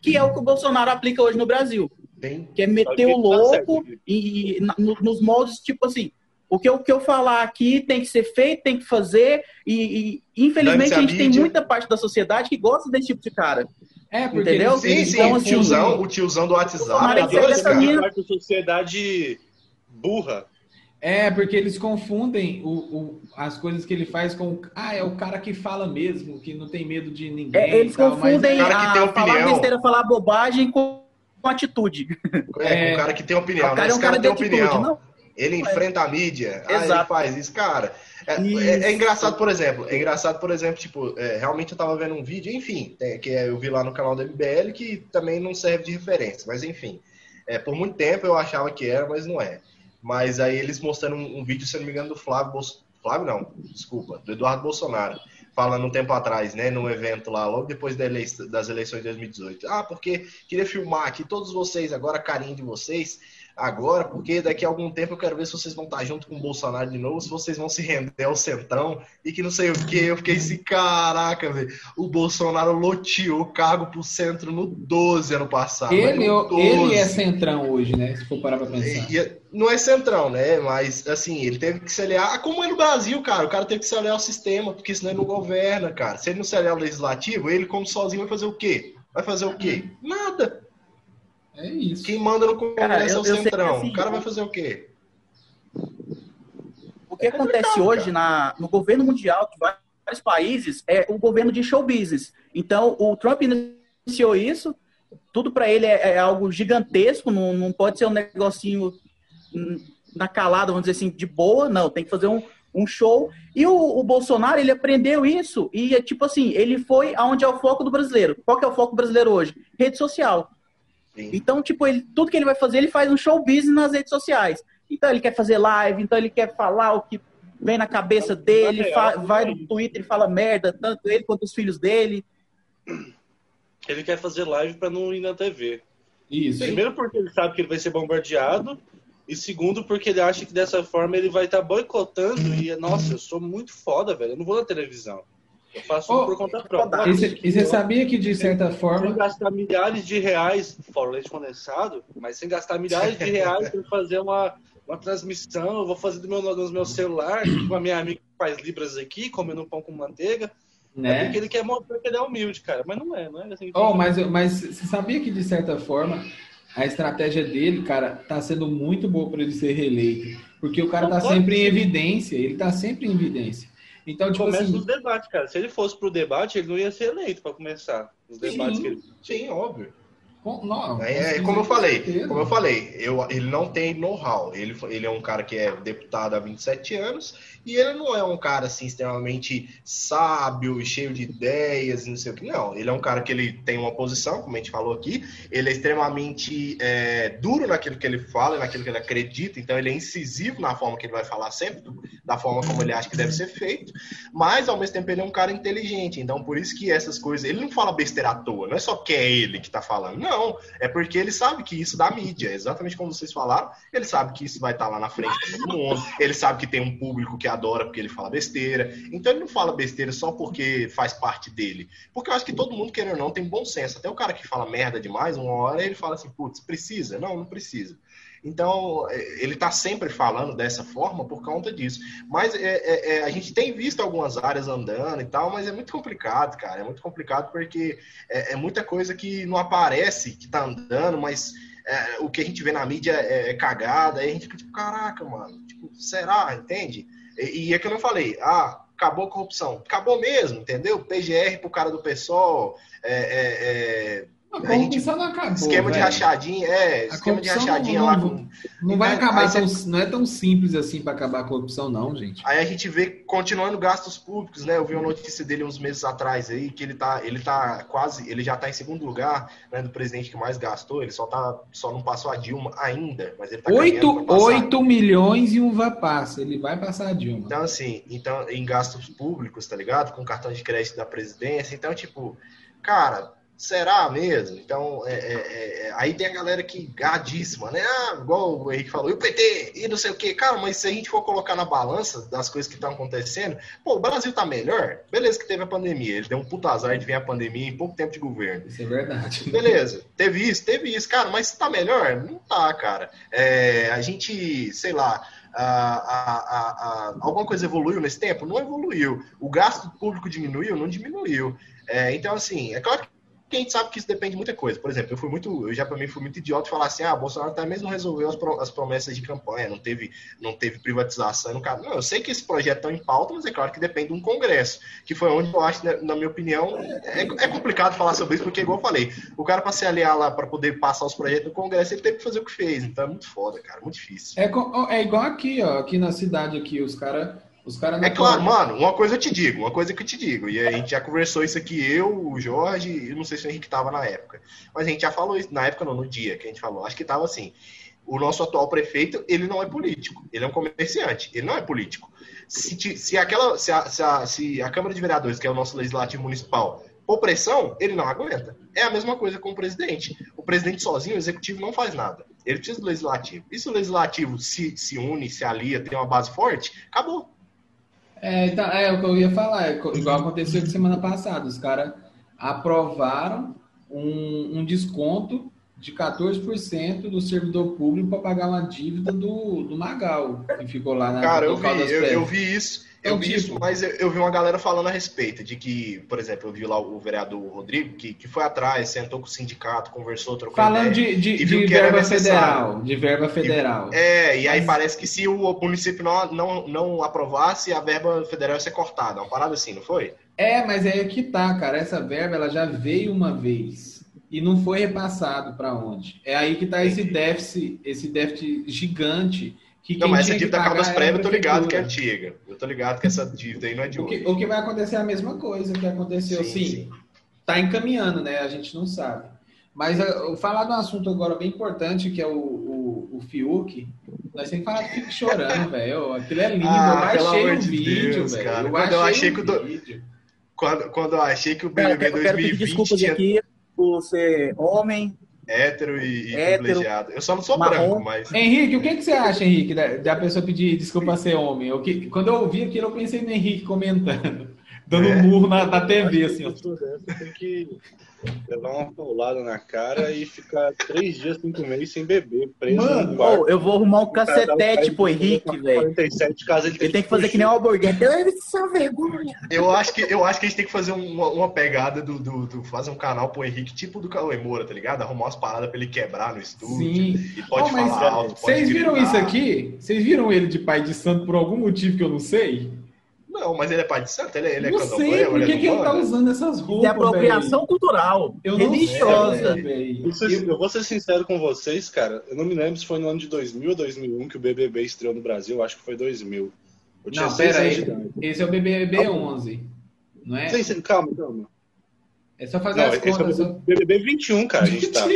que é o que o Bolsonaro aplica hoje no Brasil Tem- que é meter o tá louco certo. e, e na- no- nos moldes, tipo assim, o que, eu, o que eu falar aqui tem que ser feito, tem que fazer, e, e, infelizmente a a gente tem muita parte da sociedade que gosta desse tipo de cara. É, porque Entendeu? Sim, eles sim, Então, o assim, tiozão, o tiozão do WhatsApp. Bolsonaro é essa cara. minha- parte da sociedade burra. É, porque eles confundem o, o- as coisas que ele faz com. Ah, é o cara que fala mesmo, que não tem medo de ninguém. É, eles tal, mas confundem o cara que a tem falar besteira, falar bobagem com, com atitude. É, É. o cara que tem opinião, o cara né? é um cara, cara de tem atitude, opinião. não? Ele enfrenta a mídia, aí ele Exato. faz isso, cara. É, Isso. é- é engraçado, por exemplo, é engraçado, por exemplo, tipo, é, realmente eu tava vendo um vídeo, enfim, é, que eu vi lá no canal do MBL, que também não serve de referência, mas enfim. É, por muito tempo eu achava que era, mas não é. Mas aí eles mostrando um, um vídeo, se não me engano, do Flávio. Flávio não, desculpa, do Eduardo Bolsonaro. Falando um tempo atrás, né, num evento lá, logo depois da das eleições de 2018. Ah, porque queria filmar aqui todos vocês, agora carinho de vocês, agora, porque daqui a algum tempo eu quero ver se vocês vão estar junto com o Bolsonaro de novo, se vocês vão se render ao centrão e que não sei o que. Eu fiquei assim, caraca, velho. O Bolsonaro loteou cargo pro centro no 12 ano passado. Ele, ele é centrão hoje, né? Se for parar pra pensar. E, e, não é centrão, né? Mas, assim, ele teve que se aliar, como é no Brasil, cara. O cara teve que se aliar ao sistema, porque senão ele não governa, cara. Se ele não se aliar ao legislativo, ele, como sozinho, vai fazer o quê? Vai fazer o quê? Nada. É isso. Quem manda no Congresso cara, é o Centrão. Assim, o cara vai fazer o quê? O que é acontece hoje na, no governo mundial de vários países é o governo de show business. Então, o Trump iniciou isso, tudo para ele é, é, algo gigantesco, não, não pode ser um negocinho na calada, vamos dizer assim, de boa, não, tem que fazer um, um show. E o, o, Bolsonaro, ele aprendeu isso e, é tipo assim, ele foi aonde é o foco do brasileiro. Qual que é o foco brasileiro hoje? Rede social. Sim. Então, tipo, ele, tudo que ele vai fazer, ele faz um show business nas redes sociais. Então, ele quer fazer live, então ele quer falar o que vem na cabeça dele, vai no Twitter e fala merda, tanto ele quanto os filhos dele. Ele quer fazer live para não ir na TV. Isso. Primeiro porque ele sabe que ele vai ser bombardeado e segundo, porque ele acha que dessa forma ele vai estar tá boicotando e, nossa, eu sou muito foda, velho. Eu não vou na televisão. Eu faço oh, por conta própria. E você sabia que, de certa forma. Sem gastar milhares de reais, fora o leite condensado, mas sem gastar milhares de reais para fazer uma, uma transmissão, eu vou fazer do meu, no meu celular, com a minha amiga que faz libras aqui, comendo um pão com manteiga. Né? É porque ele quer mostrar que ele é humilde, cara. Mas não é, não é assim. Oh, mas, mas você sabia que, de certa forma, a estratégia dele, cara, tá sendo muito boa para ele ser reeleito. Porque o cara tá sempre ser. em evidência, ele tá sempre em evidência. Então, tipo Começa assim... os debates, cara. Se ele fosse pro debate, ele não ia ser eleito para começar. Os debates sim, que ele... Sim, óbvio. Não, é, é como eu falei, como eu falei, eu, ele não tem know-how. Ele, ele é um cara que é deputado há 27 anos e ele não é um cara assim extremamente sábio, cheio de ideias, não sei o que. Não, ele é um cara que ele tem uma posição, como a gente falou aqui. Ele é extremamente é, duro naquilo que ele fala, naquilo que ele acredita. Então ele é incisivo na forma que ele vai falar sempre, da forma como ele acha que deve ser feito. Mas ao mesmo tempo ele é um cara inteligente. Então por isso que essas coisas, ele não fala besteira à toa. Não é só que é ele que tá falando. Não não, é porque ele sabe que isso dá mídia, exatamente como vocês falaram, ele sabe que isso vai estar lá na frente de todo mundo, ele sabe que tem um público que adora porque ele fala besteira, então ele não fala besteira só porque faz parte dele, porque eu acho que todo mundo, querendo ou não, tem bom senso, até o cara que fala merda demais, uma hora ele fala assim, putz, precisa? Não, não precisa. Então, é, ele está sempre falando dessa forma por conta disso. Mas é, é, é, a gente tem visto algumas áreas andando e tal, mas é muito complicado, cara. É muito complicado porque é, é muita coisa que não aparece que está andando, mas é, o que a gente vê na mídia é, cagada. Aí a gente fica tipo, caraca, mano, tipo, será? Entende? E, e é que eu não falei, ah, acabou a corrupção. Acabou mesmo, entendeu? PGR pro cara do PSOL, é, a corrupção não acabou. Esquema velho. de rachadinha, é, esquema de rachadinha não, lá com. Não vai acabar tão, você... não é tão simples assim para acabar a corrupção, não, gente. Aí a gente vê continuando gastos públicos, né? Eu vi uma notícia dele uns meses atrás aí, que ele tá, ele tá quase, ele já tá em segundo lugar, né, do presidente que mais gastou, ele só tá, só não passou a Dilma ainda, mas ele tá 8, 8 milhões e uva passa, ele vai passar a Dilma. Então, assim, então, em gastos públicos, tá ligado? Com cartão de crédito da presidência, então, tipo, cara, Será mesmo? Então, é, é, é, aí tem a galera que gadíssima, né? Ah, igual o Henrique falou, e o PT, e não sei o quê. Cara, mas se a gente for colocar na balança das coisas que estão acontecendo, pô, o Brasil tá melhor? Beleza que teve a pandemia, ele deu um puta azar de vir a pandemia em pouco tempo de governo. Isso é verdade. Beleza, teve isso, teve isso. Cara, mas tá melhor? Não tá, cara. É, a gente, sei lá, a, a, a, alguma coisa evoluiu nesse tempo? Não evoluiu. O gasto público diminuiu? Não diminuiu. É, então, assim, é claro que porque a gente sabe que isso depende de muita coisa. Por exemplo, eu fui muito, eu já para mim fui muito idiota falar assim, ah, Bolsonaro até mesmo resolveu as, promessas de campanha, não teve, não teve privatização caso. Não, eu sei que esse projeto está em pauta, mas é claro que depende de um congresso, que foi onde eu acho, na, minha opinião, é, é, complicado falar sobre isso, porque igual eu falei, o cara para se aliar lá para poder passar os projetos no congresso, ele teve que fazer o que fez. Então é muito foda, cara, muito difícil. É, é igual aqui, ó, aqui na cidade aqui, os caras os é claro, mano, uma coisa eu te digo, uma coisa que eu te digo, e a gente já conversou isso aqui, eu, o Jorge, e não sei se o Henrique tava na época, mas a gente já falou isso, na época não, no dia que a gente falou, acho que tava assim, o nosso atual prefeito, ele não é político, ele é um comerciante, ele não é político. Se, se, aquela, se, a, se, a, se a Câmara de Vereadores, que é o nosso legislativo municipal, por pressão, ele não aguenta. É a mesma coisa com o presidente. O presidente sozinho, o executivo não faz nada. Ele precisa do legislativo. E se o legislativo se, se une, se alia, tem uma base forte, acabou. É, então, é o que eu ia falar, é igual aconteceu semana passada. Os caras aprovaram um, um desconto de 14% do servidor público para pagar uma dívida do, do Magal, que ficou lá na Cara, eu vi, eu, eu vi isso. Eu Então, vi tipo- isso, mas eu, eu vi uma galera falando a respeito de que, por exemplo, eu vi lá o vereador Rodrigo, que, que foi atrás, sentou com o sindicato, conversou, trocou Falando ideia. de, de, e de verba federal, de verba federal. É, e aí Mas- parece que se o município não, não, não aprovasse, a verba federal ia ser cortada. Uma parada assim, não foi? É, mas é que tá, cara. Essa verba ela já veio uma vez e não foi repassado para onde. É aí que tá esse déficit, esse déficit gigante que Não, quem mas essa que dívida pagar Caldas Prévia eu tô ligado que é antiga. Eu tô ligado que essa dívida aí não é de O que, hoje. o que vai acontecer é a mesma coisa que aconteceu, Sim, sim, sim. tá encaminhando, né? A gente não sabe. Mas eu falar de um assunto agora bem importante, que é o, o, o Fiuk, nós sempre falamos que fica chorando, velho. Aquilo é lindo, Ah, eu baixei amor o de vídeo, velho. Eu Quando eu achei que o do- vídeo. Quando, quando eu achei que o BBB eu quero pedir 2020 desculpas tinha aqui por ser homem. hétero e, e Hétero, privilegiado. Eu só não sou marrom. branco, mas... Henrique, o que, que você acha, Henrique, da, da pessoa pedir desculpa ser homem? O que, quando eu ouvi aquilo, eu pensei no Henrique comentando, dando É. um murro na, na TV, assim, ó. Tem que levar uma paulada na cara e ficar três dias, cinco meses sem beber, preso Mano, no quarto. Ô, eu vou arrumar um cacetete pro Henrique, velho. 47 caso ele, Ele tem que fazer que nem o Alborguete. Ele só vergonha. Eu acho que, eu acho que a gente tem que fazer uma, uma pegada do, do, do- Fazer um canal pro Henrique, tipo do Cauê Moura, tá ligado? Arrumar umas paradas pra ele quebrar no estúdio. Sim. E pode mas falar alto, pode Vocês viram isso aqui? Vocês viram ele de pai de santo por algum motivo que eu não sei? Não, mas ele é pai de santo, ele, ele é não sei, por ele que, é que ele tá usando essas roupas, é apropriação cultural. velho? Eu não religiosa. sei, velho. Eu, vou ser- eu vou ser sincero com vocês, cara. Eu não me lembro se foi no ano de 2000 ou 2001 que o BBB estreou no Brasil. Eu acho que foi 2000. Eu tinha Não, pera aí. Esse é o BBB 11, não é? Sim, sim, calma, calma. É só fazer Não, as é contas. o só- BBB 21, cara. A gente tá.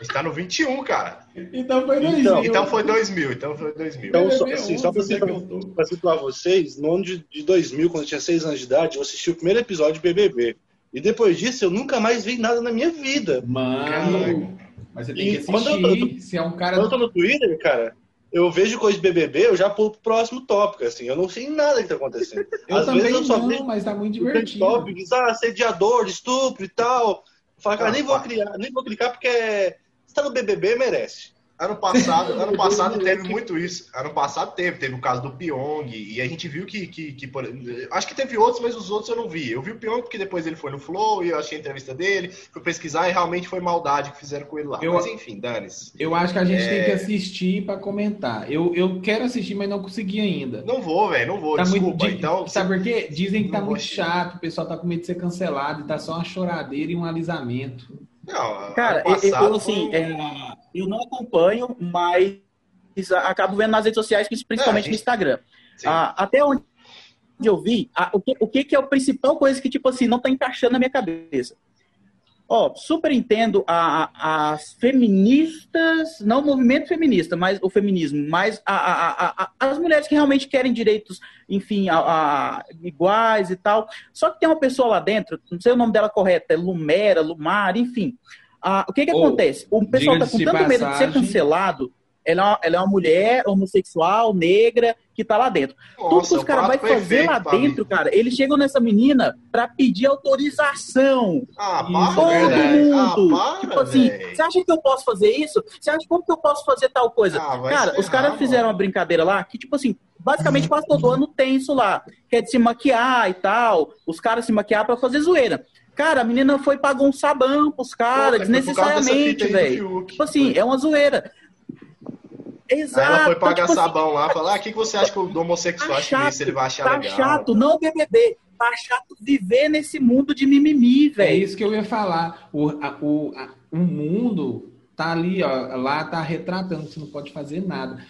A gente tá no 21, cara. Então foi dois Então- Então foi 2000, então foi 2000. Então, só, assim, só pra 11, situar, onde é que eu tô? pra situar vocês, no ano de, de 2000, quando eu tinha 6 anos de idade, eu assisti o primeiro episódio de BBB. E depois disso, eu nunca mais vi nada na minha vida. Mano, mas você tem E que quando eu assistir. Se é um cara. Quando eu tô no Twitter, cara, eu vejo coisa de BBB, eu já pulo pro próximo tópico, assim. Eu não sei nada que tá acontecendo. Eu Às também vezes eu só não, vejo mas tá muito divertido. topics, ah, assediador, estupro e tal. Fala, cara, Ah, nem vou, criar, nem vou clicar porque se tá no BBB, merece. Ano passado, ano passado teve muito isso. Ano passado teve, teve o caso do Pyong, e a gente viu que, que, que por- acho que teve outros, mas os outros eu não vi. Eu vi o Pyong porque depois ele foi no Flow e eu achei a entrevista dele, fui pesquisar e realmente foi maldade que fizeram com ele lá. Eu- Mas enfim, dane-se. Eu acho que a gente É. tem que assistir pra comentar. Eu, eu quero assistir, mas não consegui ainda. Não vou, velho, não vou, Tá muito, desculpa. di- Então, sabe por quê? Dizem que tá muito chato, o pessoal tá com medo de ser cancelado e tá só uma choradeira e um alisamento. Não, Cara, passado eu, assim, foi- é, eu não acompanho, mas acabo vendo nas redes sociais, principalmente É, a no gente- Instagram. Ah, até onde eu vi, o, que, o que que é a principal coisa que, tipo assim, não tá encaixando na minha cabeça? Ó, super entendo a- a- as feministas, não o movimento feminista, mas o feminismo, mas a- as mulheres que realmente querem direitos, enfim, iguais e tal. Só que tem uma pessoa lá dentro, não sei o nome dela correto, é Lumera, Lumar, enfim. Ah, o que que Ou, acontece? O pessoal tá diga-se com tanto medo de ser passagem- cancelado, ela é, uma, ela é uma mulher homossexual, negra, que tá lá dentro. Tudo que Nossa, os caras vão fazer lá pra mim. dentro, cara, eles chegam nessa menina pra pedir autorização. Ah, para, Todo verdade. mundo. Ah, para, tipo assim, você acha que eu posso fazer isso? Você acha como que eu posso fazer tal coisa? Ah, cara, os caras fizeram uma brincadeira lá que, tipo assim, basicamente quase todo ano tem isso lá. Que é de se maquiar e tal. Os caras se maquiar pra fazer zoeira. Cara, a menina foi e pagou um sabão pros caras, Nossa, dessa desnecessariamente, velho. Tipo assim, é uma zoeira. Exato. Aí ela foi pagar tipo assim, sabão lá, falar, ah, o que, que você acha que o do homossexual Tá acha que chato, isso ele vai achar Tá legal? chato, não BBB. Tá chato viver nesse mundo de mimimi, É velho. isso que eu ia falar. O, a- o, a- o mundo tá ali, ó, lá tá retratando, você não pode fazer nada.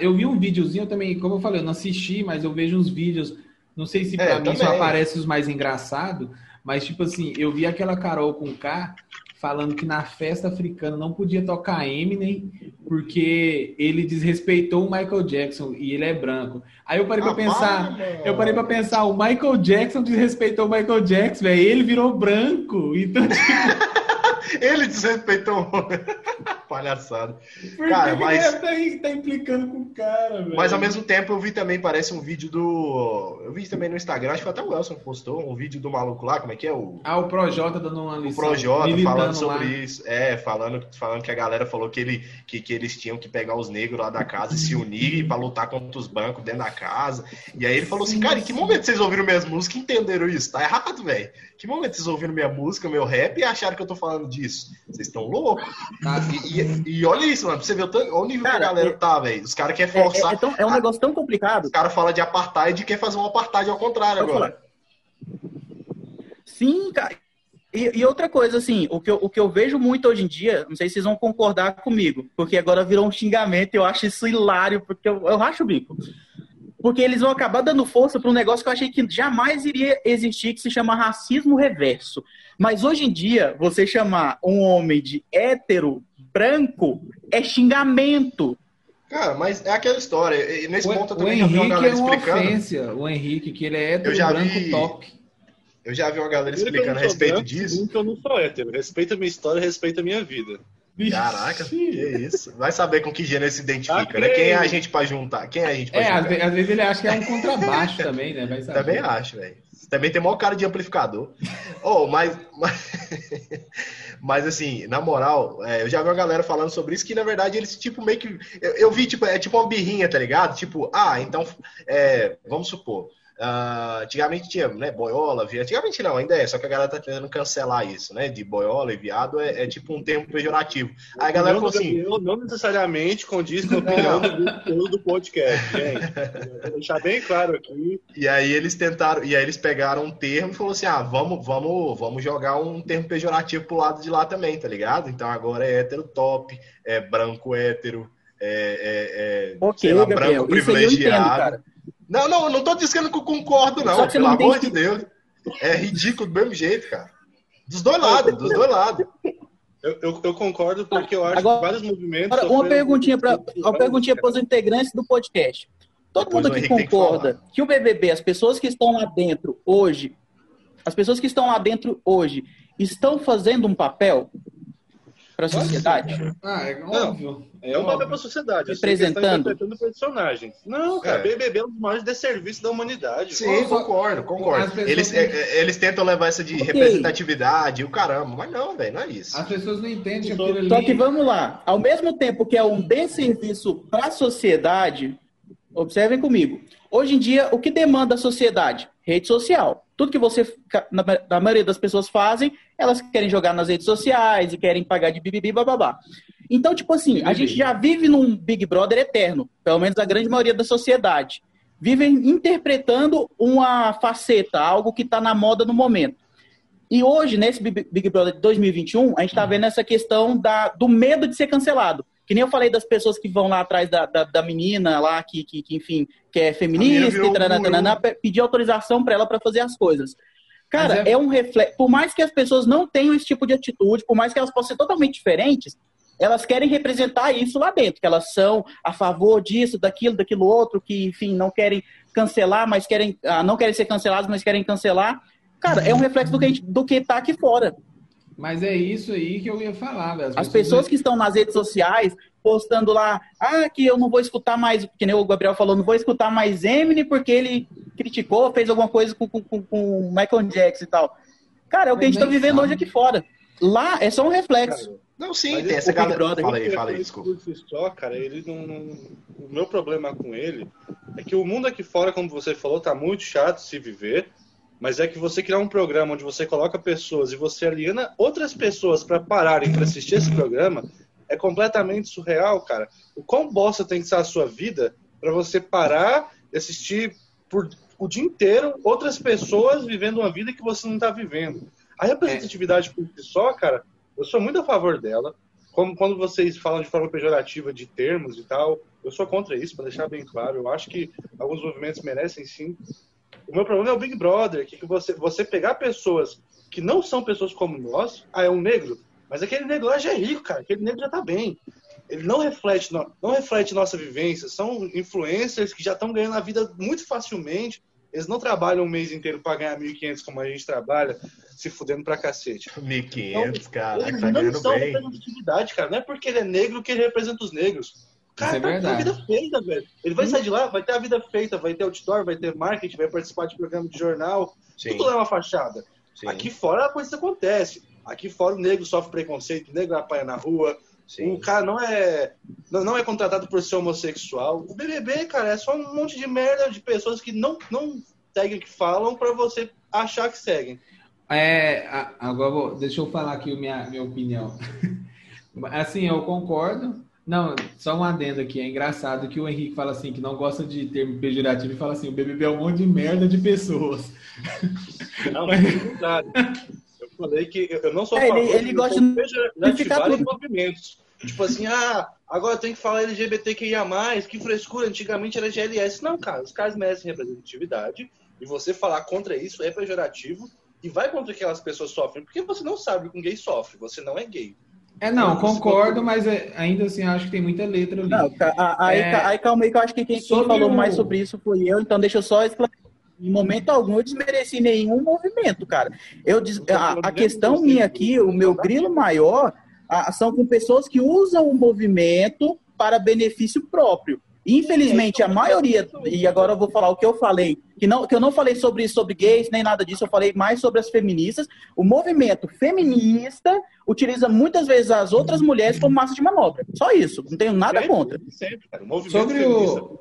Eu vi um videozinho também, como eu falei, eu não assisti, mas eu vejo uns vídeos. Não sei se É, pra mim só também. aparece os mais engraçados, mas tipo assim, eu vi aquela Carol com K falando que na festa africana não podia tocar Eminem porque ele desrespeitou o Michael Jackson e ele é branco. Aí eu parei pra Ah, pensar, para, mano. eu parei pra pensar, o Michael Jackson desrespeitou o Michael Jackson, velho, ele virou branco. Então, Ele desrespeitou o palhaçada. Por Cara, mas- tá, tá implicando com o cara, velho? Mas ao mesmo tempo eu vi também, parece um vídeo do. Eu vi também no Instagram, acho que até o Elson postou, um vídeo do maluco lá, como é que é? O, Ah, o Projota dando uma o lição. Projota militando falando sobre lá. isso. É, falando, falando que a galera falou que, ele, que, que eles tinham que pegar os negros lá da casa e se unir pra lutar contra os bancos dentro da casa. E aí ele falou assim, cara, em que momento vocês ouviram minhas músicas e entenderam isso? Tá errado, velho. Que momento vocês ouviram minha música, meu rap e acharam que eu tô falando disso? Vocês estão loucos? Tá, E, e- e olha isso, mano, pra você ver o, tanto- o nível que Cara, a galera é- tá, velho. Os caras querem É, é- forçar. é tão- é um negócio tão complicado. Os caras falam de apartheid e quer fazer um apartheid ao contrário Pode agora. Sim, cara. E, e outra coisa, assim, o que, eu, o que eu vejo muito hoje em dia, não sei se vocês vão concordar comigo, porque agora virou um xingamento e eu acho isso hilário, porque eu, eu racho o bico. Porque eles vão acabar dando força para um negócio que eu achei que jamais iria existir, que se chama racismo reverso. Mas hoje em dia, você chamar um homem de hétero branco é xingamento. Cara, mas é aquela história. E nesse O, ponto eu o também já vi uma Henrique galera é uma explicando. ofensa. O Henrique, que ele é hétero Eu já branco vi- top. Eu já vi uma galera Primeiro explicando a respeito branco, disso. segundo que eu não sou hétero. Respeita a minha história, respeita a minha vida. Caraca, que isso. Vai saber com que gênero se identifica, Ok. né? Quem é a gente pra juntar? Quem é a gente pra É, às, juntar? ve- às vezes ele acha que é um contrabaixo também, né? Vai saber. Também acho, velho. Também tem maior cara de amplificador. Oh, mas, mas, mas assim, na moral, é, eu já vi uma galera falando sobre isso que, na verdade, eles, tipo, meio que. Eu, eu vi, tipo, é tipo uma birrinha, tá ligado? Tipo, ah, então, é, vamos supor. Ah, antigamente tinha, né, boiola, viado. Antigamente não, ainda é, só que a galera tá tentando cancelar isso, né? De boiola e viado é, é tipo um termo pejorativo. Aí a galera falou assim: Eu não necessariamente condiz com a opinião do do podcast, gente. Vou deixar bem claro aqui. E aí eles tentaram, e aí eles pegaram um termo e falaram assim: ah, vamos, vamos, vamos jogar um termo pejorativo pro lado de lá também, tá ligado? Então agora é hétero top, é branco hétero, é, é, é Ok, lá, Gabriel, branco isso aí eu entendo, privilegiado. Não, não, eu não tô dizendo que eu concordo, não, pelo não amor de Deus. É ridículo do mesmo jeito, cara. Dos dois lados, dos dois lados. Eu, eu, eu concordo porque eu acho Agora- que vários movimentos. Agora, uma perguntinha para uma perguntinha para os integrantes do podcast. Todo Depois mundo aqui tem que concorda que, o BBB, as pessoas que estão lá dentro hoje, as pessoas que estão lá dentro hoje, estão fazendo um papel para a sociedade? Ah, é Não, óbvio. É um papel óbvio. pra sociedade. Representando. Você está interpretando personagens. Não, cara, É. BBB é um dos maiores desserviços da humanidade. Sim, concordo, concordo. pessoas Eles, têm- é, é, eles tentam levar essa de Ok. representatividade e o caramba, mas não, velho, não é isso. As pessoas não entendem Só- aquilo ali... Só que vamos lá, ao mesmo tempo que é um desserviço para a sociedade, observem comigo. Hoje em dia, o que demanda a sociedade? Rede social. Tudo que você, na, na maioria das pessoas fazem, elas querem jogar nas redes sociais e querem pagar de bibibi, bababá. Então, tipo assim, a gente já vive num Big Brother eterno, pelo menos a grande maioria da sociedade. Vivem interpretando uma faceta, algo que está na moda no momento. E hoje, nesse Big Brother de 2021, a gente está vendo essa questão da, do medo de ser cancelado. Que nem eu falei das pessoas que vão lá atrás da, da, da menina lá, que, que, que, enfim, que é feminista e taraná, pe- pedir autorização para ela para fazer as coisas. Cara, é- é... um reflexo. Por mais que as pessoas não tenham esse tipo de atitude, por mais que elas possam ser totalmente diferentes, elas querem representar isso lá dentro, que elas são a favor disso, daquilo, daquilo outro, que, enfim, não querem cancelar, mas querem. ah, não querem ser cancelados, mas querem cancelar. Cara, é um reflexo do que, a gente, do que tá aqui fora. Mas é isso aí que eu ia falar. As pessoas que estão nas redes sociais postando lá, ah, que eu não vou escutar mais, que nem o Gabriel falou, não vou escutar mais Eminem porque ele criticou, fez alguma coisa com, com, com, com Michael Jackson e tal. Cara, é o que a gente tá vivendo sabe. hoje aqui fora. Lá é só um reflexo. Não, sim, Mas tem essa galera. Brother, Fala aí, fala aí, desculpa. só, cara, ele não, não- O meu problema com ele é que o mundo aqui fora, como você falou, tá muito chato se viver. Mas é que você criar um programa onde você coloca pessoas e você aliena outras pessoas para pararem para assistir esse programa é completamente surreal, cara. O quão bosta tem que ser a sua vida para você parar e assistir por o dia inteiro outras pessoas vivendo uma vida que você não tá vivendo. A representatividade por si só, cara, eu sou muito a favor dela. Como quando vocês falam de forma pejorativa de termos e tal, eu sou contra isso, para deixar bem claro. Eu acho que alguns movimentos merecem sim. O meu problema é o Big Brother, que você, você pegar pessoas que não são pessoas como nós, ah, é um negro, mas aquele negro lá já é rico, cara, aquele negro já tá bem. Ele não reflete, no- não reflete nossa vivência, são influencers que já estão ganhando a vida muito facilmente, Eles não trabalham um mês inteiro para ganhar 1.500 como a gente trabalha, se fudendo pra cacete. 1.500, cara, Eles tá não ganhando são bem. representatividade, cara. Não é porque ele é negro que ele representa os negros. Cara Isso é tá a vida feita, velho. Ele vai sair de lá, vai ter a vida feita, vai ter outdoor, vai ter marketing, vai participar de programa de jornal. Sim, Tudo é uma fachada. sim, Aqui fora a coisa acontece. Aqui fora o negro sofre preconceito, o negro apanha na rua, sim. o cara não é, não, não é contratado por ser homossexual. O BBB, cara, é só um monte de merda de pessoas que não, não seguem o que falam pra você achar que seguem. É, agora vou, deixa eu falar aqui a minha, minha opinião. Assim, eu concordo. Não, só um adendo aqui. É engraçado que o Henrique fala assim, que não gosta de termo pejorativo e fala assim, o BBB é um monte de merda de pessoas. Não, pelo contrário. Eu falei que eu não sou É, ele- ele de gosta de pejorativar ficar vários tudo. movimentos. Tipo assim, ah, agora tem que falar LGBTQIA+, que frescura, antigamente era GLS. Não, cara, os caras merecem representatividade e você falar contra isso é pejorativo e vai contra aquelas pessoas sofrem, porque você não sabe que um gay sofre, você não é gay. É, não, concordo, mas é- ainda assim, acho que tem muita letra ali. Não, a- aí, É. ca- aí calma aí, que eu acho que quem, quem falou o- mais sobre isso foi eu, então deixa eu só esclarecer. Em momento algum eu desmereci nenhum movimento, cara. Eu des- a, a questão minha aqui, o meu grilo maior, a- são com pessoas que usam o movimento para benefício próprio. Infelizmente, a maioria, e agora eu vou falar o que eu falei, que, não, que eu não falei sobre, sobre gays, nem nada disso, eu falei mais sobre as feministas. O movimento feminista utiliza muitas vezes as outras mulheres como massa de manobra. Só isso, não tenho nada Sempre, contra. Sempre, cara. O movimento Sobre o- feminista,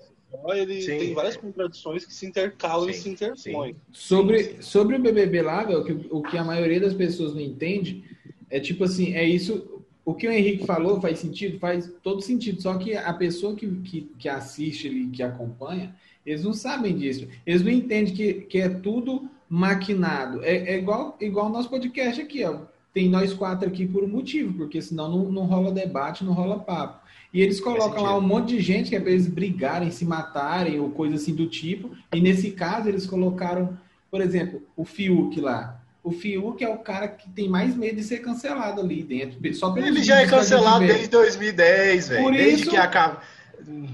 ele Sim. tem várias contradições que se intercalam e Sim, se interpõem. Sobre, sobre o BBB lá, velho, o que, o que a maioria das pessoas não entende é tipo assim, é isso. O que o Henrique falou faz sentido? Faz todo sentido. Só que a pessoa que, que, que assiste ali, que acompanha, eles não sabem disso. Eles não entendem que, que é tudo maquinado. É, é igual, igual o nosso podcast aqui, ó. Tem nós quatro aqui por um motivo, porque senão não, não rola debate, não rola papo. E eles colocam lá um monte de gente que é pra eles brigarem, se matarem ou coisa assim do tipo. E nesse caso eles colocaram, por exemplo, o Fiuk lá. O Fiuk é o cara que tem mais medo de ser cancelado ali dentro. Só Ele já é a cancelado desde 2010, velho. Desde isso- que acaba.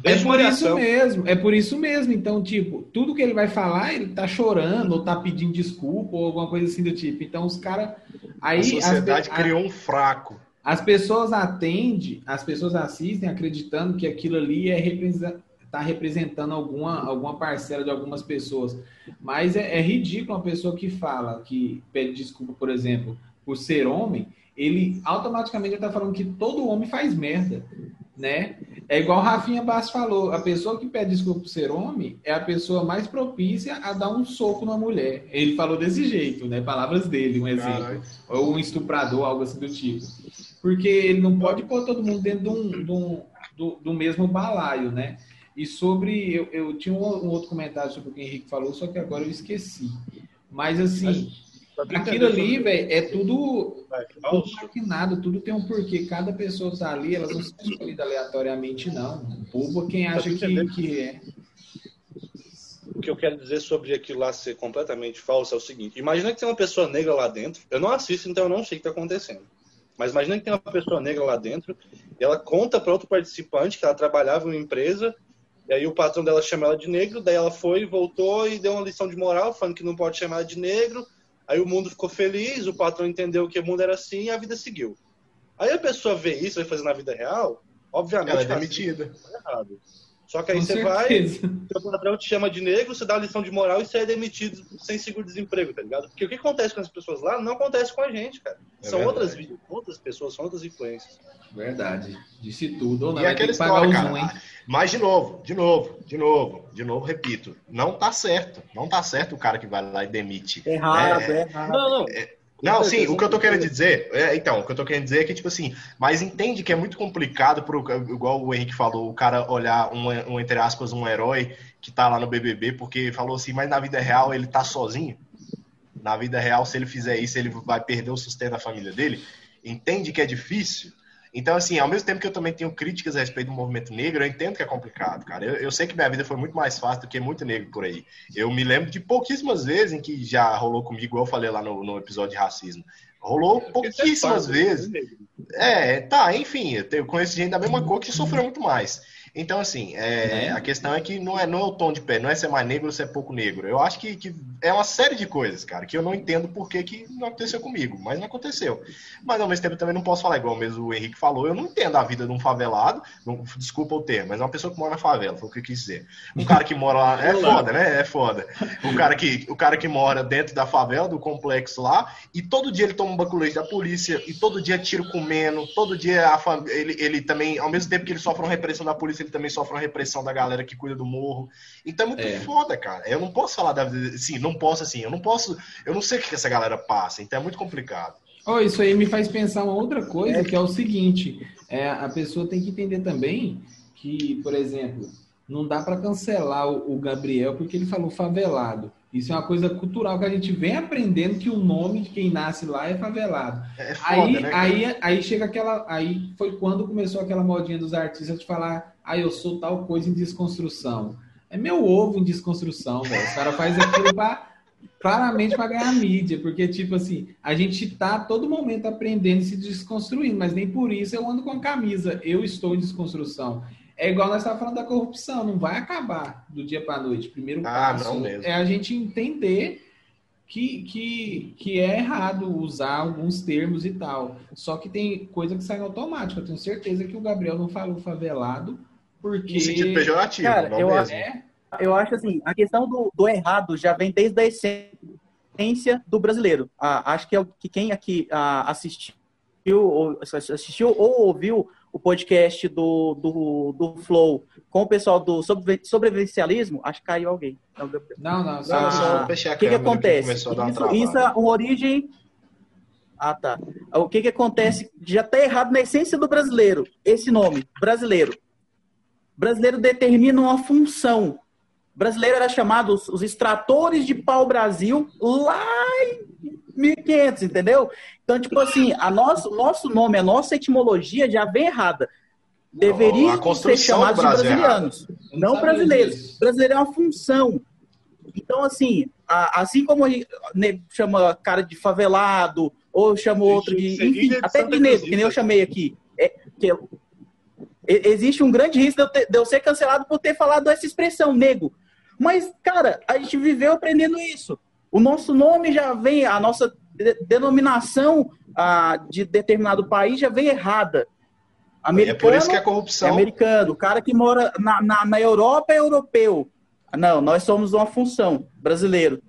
É por isso mesmo, é por isso mesmo. Então, tipo, tudo que ele vai falar, ele tá chorando, ou tá pedindo desculpa, ou alguma coisa assim do tipo. Então, os caras. Aí A sociedade as, criou um fraco. as pessoas atendem, as pessoas assistem acreditando que aquilo ali é representa, tá representando alguma, alguma parcela de algumas pessoas. Mas é, é ridículo uma pessoa que fala, que pede desculpa, por exemplo, por ser homem, ele automaticamente está falando que todo homem faz merda, né? É igual o Rafinha Bass falou, a pessoa que pede desculpa por ser homem é a pessoa mais propícia a dar um soco na mulher. Ele falou desse jeito, né? Palavras dele, um exemplo Caralho. ou um estuprador, algo assim do tipo. Porque ele não pode pôr todo mundo dentro de um, de um- do, do mesmo balaio, né? E sobre. Eu, eu tinha um, um outro comentário sobre o que o Henrique falou, só que agora eu esqueci. Mas assim, aquilo ali, velho, é tudo, Vai, tudo maquinado, tudo tem um porquê. Cada pessoa tá ali, elas não são escolhidas aleatoriamente, não. O povo, quem acha que, que é. O que eu quero dizer sobre aquilo lá ser completamente falso é o seguinte: imagina que tem uma pessoa negra lá dentro. Eu não assisto, então eu não sei o que está acontecendo. Mas imagina que tem uma pessoa negra lá dentro e ela conta para outro participante que ela trabalhava em uma empresa. E aí o patrão dela chama ela de negro, daí ela foi, voltou e deu uma lição de moral, falando que não pode chamar ela de negro. Aí o mundo ficou feliz, o patrão entendeu que o mundo era assim e a vida seguiu. Aí a pessoa vê isso, vai fazer na vida real, obviamente Ela é demitida. tá errado. Só que aí Com você vai, certeza. seu patrão te chama de negro, você dá lição de moral e você é demitido sem seguro-desemprego, tá ligado? Porque o que acontece com as pessoas lá não acontece com a gente, cara. É são verdade. outras outras pessoas, são outras influências. Verdade. Disse tudo. Ou não, E vai aquela história, cara. zoom, hein? Mas, de novo, de novo, de novo, de novo, repito. Não tá certo. Não tá certo o cara que vai lá e demite. Errado, É. errado. Não, não. Não, sim, o que eu tô querendo dizer, é, então, o que eu tô querendo dizer é que, tipo assim, mas entende que é muito complicado pro, igual o Henrique falou, o cara olhar um, um, entre aspas, um herói que tá lá no BBB, porque falou assim, mas na vida real ele tá sozinho. Na vida real, se ele fizer isso, ele vai perder o sustento da família dele. Entende que é difícil. Então, assim, ao mesmo tempo que eu também tenho críticas a respeito do movimento negro, eu entendo que é complicado, cara. Eu, eu sei que minha vida foi muito mais fácil do que muito negro por aí. Eu me lembro de pouquíssimas vezes em que já rolou comigo, eu falei lá no, no episódio de racismo. Rolou pouquíssimas vezes. É, tá, enfim, eu tenho- eu conheço gente da mesma cor que sofreu muito mais. Então, assim, é, é. a questão é que não é, não é o tom de pé, não é ser mais negro ou ser pouco negro. Eu acho que, que é uma série de coisas, cara, que eu não entendo por que, que não aconteceu comigo, mas não aconteceu. Mas ao mesmo tempo também não posso falar igual mesmo o Henrique falou, eu não entendo a vida de um favelado, não, desculpa o termo, mas é uma pessoa que mora na favela, foi o que eu quis dizer. Um cara que mora lá, é foda, né? É foda. O cara que, o cara que mora dentro da favela, do complexo lá, e todo dia ele toma um baculete da polícia, e todo dia tiro comendo, todo dia a fam... ele, ele também, ao mesmo tempo que ele sofre uma repressão da polícia, ele também sofre uma repressão da galera que cuida do morro. Então é muito é. foda, cara. Eu não posso falar da vida, sim, não posso assim, eu não posso, eu não sei o que essa galera passa, então é muito complicado. Oh, isso aí me faz pensar uma outra coisa, é. que é o seguinte: é, a pessoa tem que entender também que, por exemplo, não dá para cancelar o, o, Gabriel porque ele falou favelado. Isso é uma coisa cultural que a gente vem aprendendo que o nome de quem nasce lá é favelado. É foda, aí, né, aí, aí chega aquela. Aí foi quando começou aquela modinha dos artistas de falar, ah, eu sou tal coisa em desconstrução. É meu ovo em desconstrução, velho. Os caras fazem aquilo pra claramente para ganhar mídia, porque, tipo assim, a gente tá a todo momento aprendendo e se desconstruindo, mas nem por isso eu ando com a camisa, eu estou em desconstrução. É igual nós estávamos falando da corrupção, não vai acabar do dia para a noite. Primeiro ah, passo é a gente entender que, que, que é errado usar alguns termos e tal. Só que tem coisa que sai automático. Eu tenho certeza que o Gabriel não falou favelado, porque. No sentido pejorativo, Cara, não eu, mesmo. É, eu acho assim, a questão do, do errado já vem desde a essência do brasileiro. Ah, acho que, é, que quem aqui ah, assistiu, ou, assistiu ou ouviu o podcast do, do, do Flow com o pessoal do sobre, sobrevivencialismo, acho que caiu alguém. Não, não, não só, não, só o que, que acontece? Que isso, um isso é uma origem. Ah, tá. O que, que acontece? Já está errado na essência do brasileiro, esse nome, brasileiro. Brasileiro determina uma função brasileiro era chamado os, os extratores de pau-brasil lá em 1500, entendeu? Então, tipo assim, a nosso, nosso nome, a nossa etimologia já vem errada. Deveria ser chamado de é brasilianos, é não brasileiros. Brasileiro é uma função. Então, assim, a, assim como né, chama cara de favelado, ou chama outro de. Enfim, até de negro, que nem eu chamei aqui. É, que, existe um grande risco de eu, ter, de eu ser cancelado por ter falado essa expressão, nego. Mas, cara, a gente viveu aprendendo isso. O nosso nome já vem, a nossa denominação ah, de determinado país já vem errada. Americano, é por isso que é corrupção. É americano. O cara que mora na, na, na, Europa é europeu. Não, nós somos uma função, brasileiro.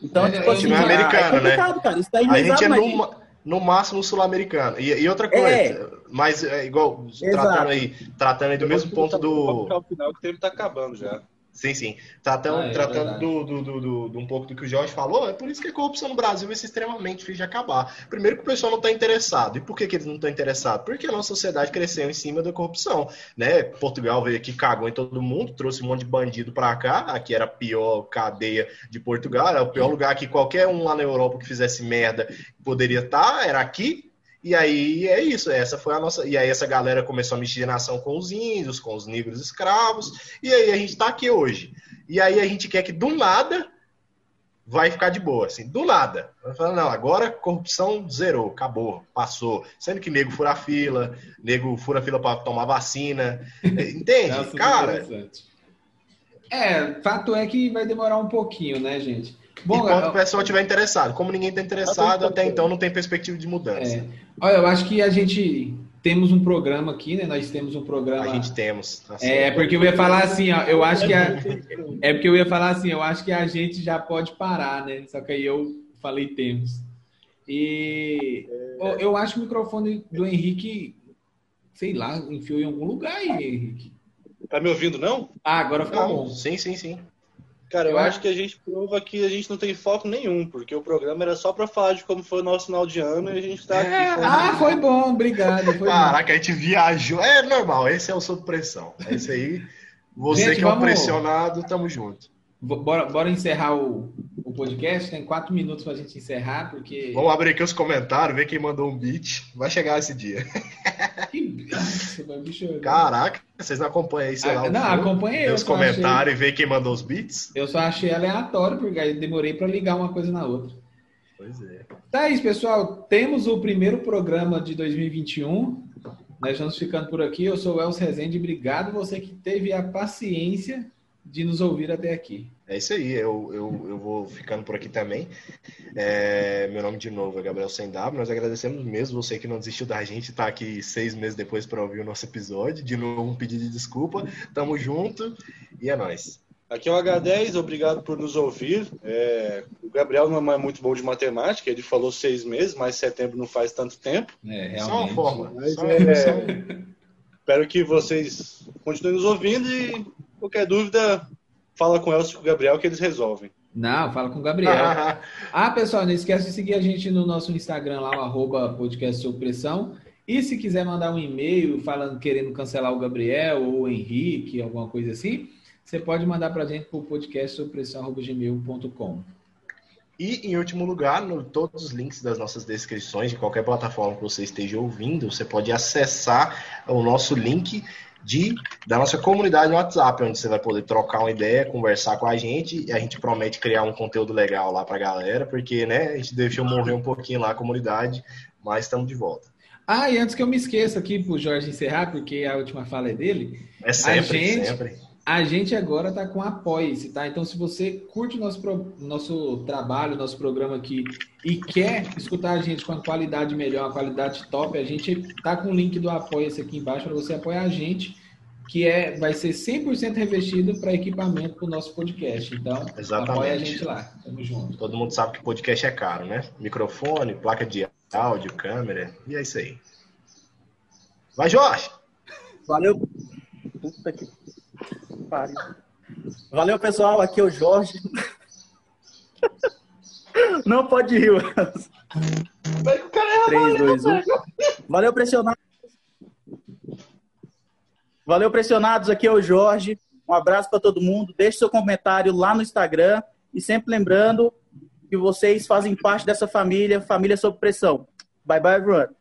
Então, é, tipo assim, é americano, é né? Cara. Isso tá a gente é no, no máximo sul-americano. E, e, outra coisa, é. mas é igual, tratando aí, tratando aí do mesmo ponto do. Ao final que o tempo tá acabando já. Sim, sim. Tratando, ah, é tratando do, do, do, do, um pouco do que o Jorge falou, é por isso que a corrupção no Brasil vai ser extremamente difícil de acabar. Primeiro que o pessoal não está interessado. E por que, que eles não estão interessados? Porque a nossa sociedade cresceu em cima da corrupção. Né? Portugal veio aqui, cagou em todo mundo, trouxe um monte de bandido para cá. Aqui era a pior cadeia de Portugal, era o pior lugar que qualquer um lá na Europa que fizesse merda poderia estar, tá, era aqui. E aí é isso, essa foi a nossa. E aí essa galera começou a miscigenação com os índios, com os negros escravos, e aí a gente está aqui hoje. E aí a gente quer que do nada vai ficar de boa, assim, do nada. Falando, não, agora corrupção zerou, acabou, passou. Sendo que nego fura fila, nego fura fila para tomar vacina. Entende? Nossa, Cara. É, fato é que vai demorar um pouquinho, né, gente? Bom, Enquanto eu... o pessoal estiver interessado. Como ninguém está interessado, até então não tem perspectiva de mudança. É. Olha, eu acho que a gente temos um programa aqui, né? Nós temos um programa. A gente temos. Tá é, porque eu ia falar assim, ó. Eu acho que. A... É porque eu ia falar assim, eu acho que a gente já pode parar, né? Só que aí eu falei temos. E eu acho que o microfone do Henrique, sei lá, enfiou em algum lugar aí, Henrique. Tá me ouvindo, não? Ah, agora ficou não, bom. Sim, sim, sim. Cara, eu acho que a gente prova que a gente não tem foco nenhum, porque o programa era só para falar de como foi o nosso final de ano e a gente tá aqui. É, ah, foi bom, obrigado. Foi Caraca, bom. a gente viajou. É normal, esse é o sob pressão. É esse aí. Você gente, que é um vamos... pressionado, tamo junto. Bora, bora encerrar o, o podcast, tem quatro minutos pra gente encerrar, porque. Vamos abrir aqui os comentários, ver quem mandou um beat. Vai chegar esse dia. Que... bicho, Caraca, vocês não acompanham aí, sei lá. Não, acompanhei. Os comentários achei... e ver quem mandou os beats. Eu só achei aleatório, porque aí demorei para ligar uma coisa na outra. Pois é. Tá isso, pessoal. Temos o primeiro programa de 2021. Nós vamos ficando por aqui. Eu sou o Elcio Rezende. Obrigado você que teve a paciência de nos ouvir até aqui. É isso aí, eu, eu, eu vou ficando por aqui também. É, meu nome de novo é Gabriel Sendab. Nós agradecemos mesmo você que não desistiu da gente, tá aqui seis meses depois para ouvir o nosso episódio. De novo, um pedido de desculpa. Tamo junto e é nóis. Aqui é o H10, obrigado por nos ouvir. É, o Gabriel não é muito bom de matemática, ele falou seis meses, mas setembro não faz tanto tempo. É, realmente. Só uma forma. Mas, Só é, espero que vocês continuem nos ouvindo e qualquer dúvida, fala com o Elcio e com o Gabriel que eles resolvem. Não, fala com o Gabriel. ah, pessoal, não esquece de seguir a gente no nosso Instagram lá, o arroba podcast sob pressão. E se quiser mandar um e-mail falando, querendo cancelar o Gabriel ou o Henrique, alguma coisa assim, você pode mandar para a gente para o podcast. E, em último lugar, no, todos os links das nossas descrições, de qualquer plataforma que você esteja ouvindo, você pode acessar o nosso link de, da nossa comunidade no WhatsApp, onde você vai poder trocar uma ideia, conversar com a gente, e a gente promete criar um conteúdo legal lá para a galera, porque né, a gente deixou morrer um pouquinho lá a comunidade, mas estamos de volta. Ah, e antes que eu me esqueça aqui, para o Jorge encerrar, porque a última fala é dele. É sempre, a gente, sempre a gente agora está com Apoie-se, tá? Então, se você curte o nosso, nosso trabalho, nosso programa aqui e quer escutar a gente com a qualidade melhor, a qualidade top, a gente tá com o link do Apoia-se aqui embaixo para você apoiar a gente, que é vai ser 100% revestido para equipamento para o nosso podcast. Então, Exatamente. apoia a gente lá. Tamo junto. Todo mundo sabe que podcast é caro, né? Microfone, placa de áudio, câmera, e é isso aí. Vai, Jorge! Valeu! Puta que Valeu, pessoal. Aqui é o Jorge. Não pode rir. Vai o cara 3, 2, 1. Valeu, pressionados. Valeu, pressionados. Aqui é o Jorge. Um abraço para todo mundo. Deixe seu comentário lá no Instagram. E sempre lembrando que vocês fazem parte dessa família, família sob pressão. Bye bye, everyone.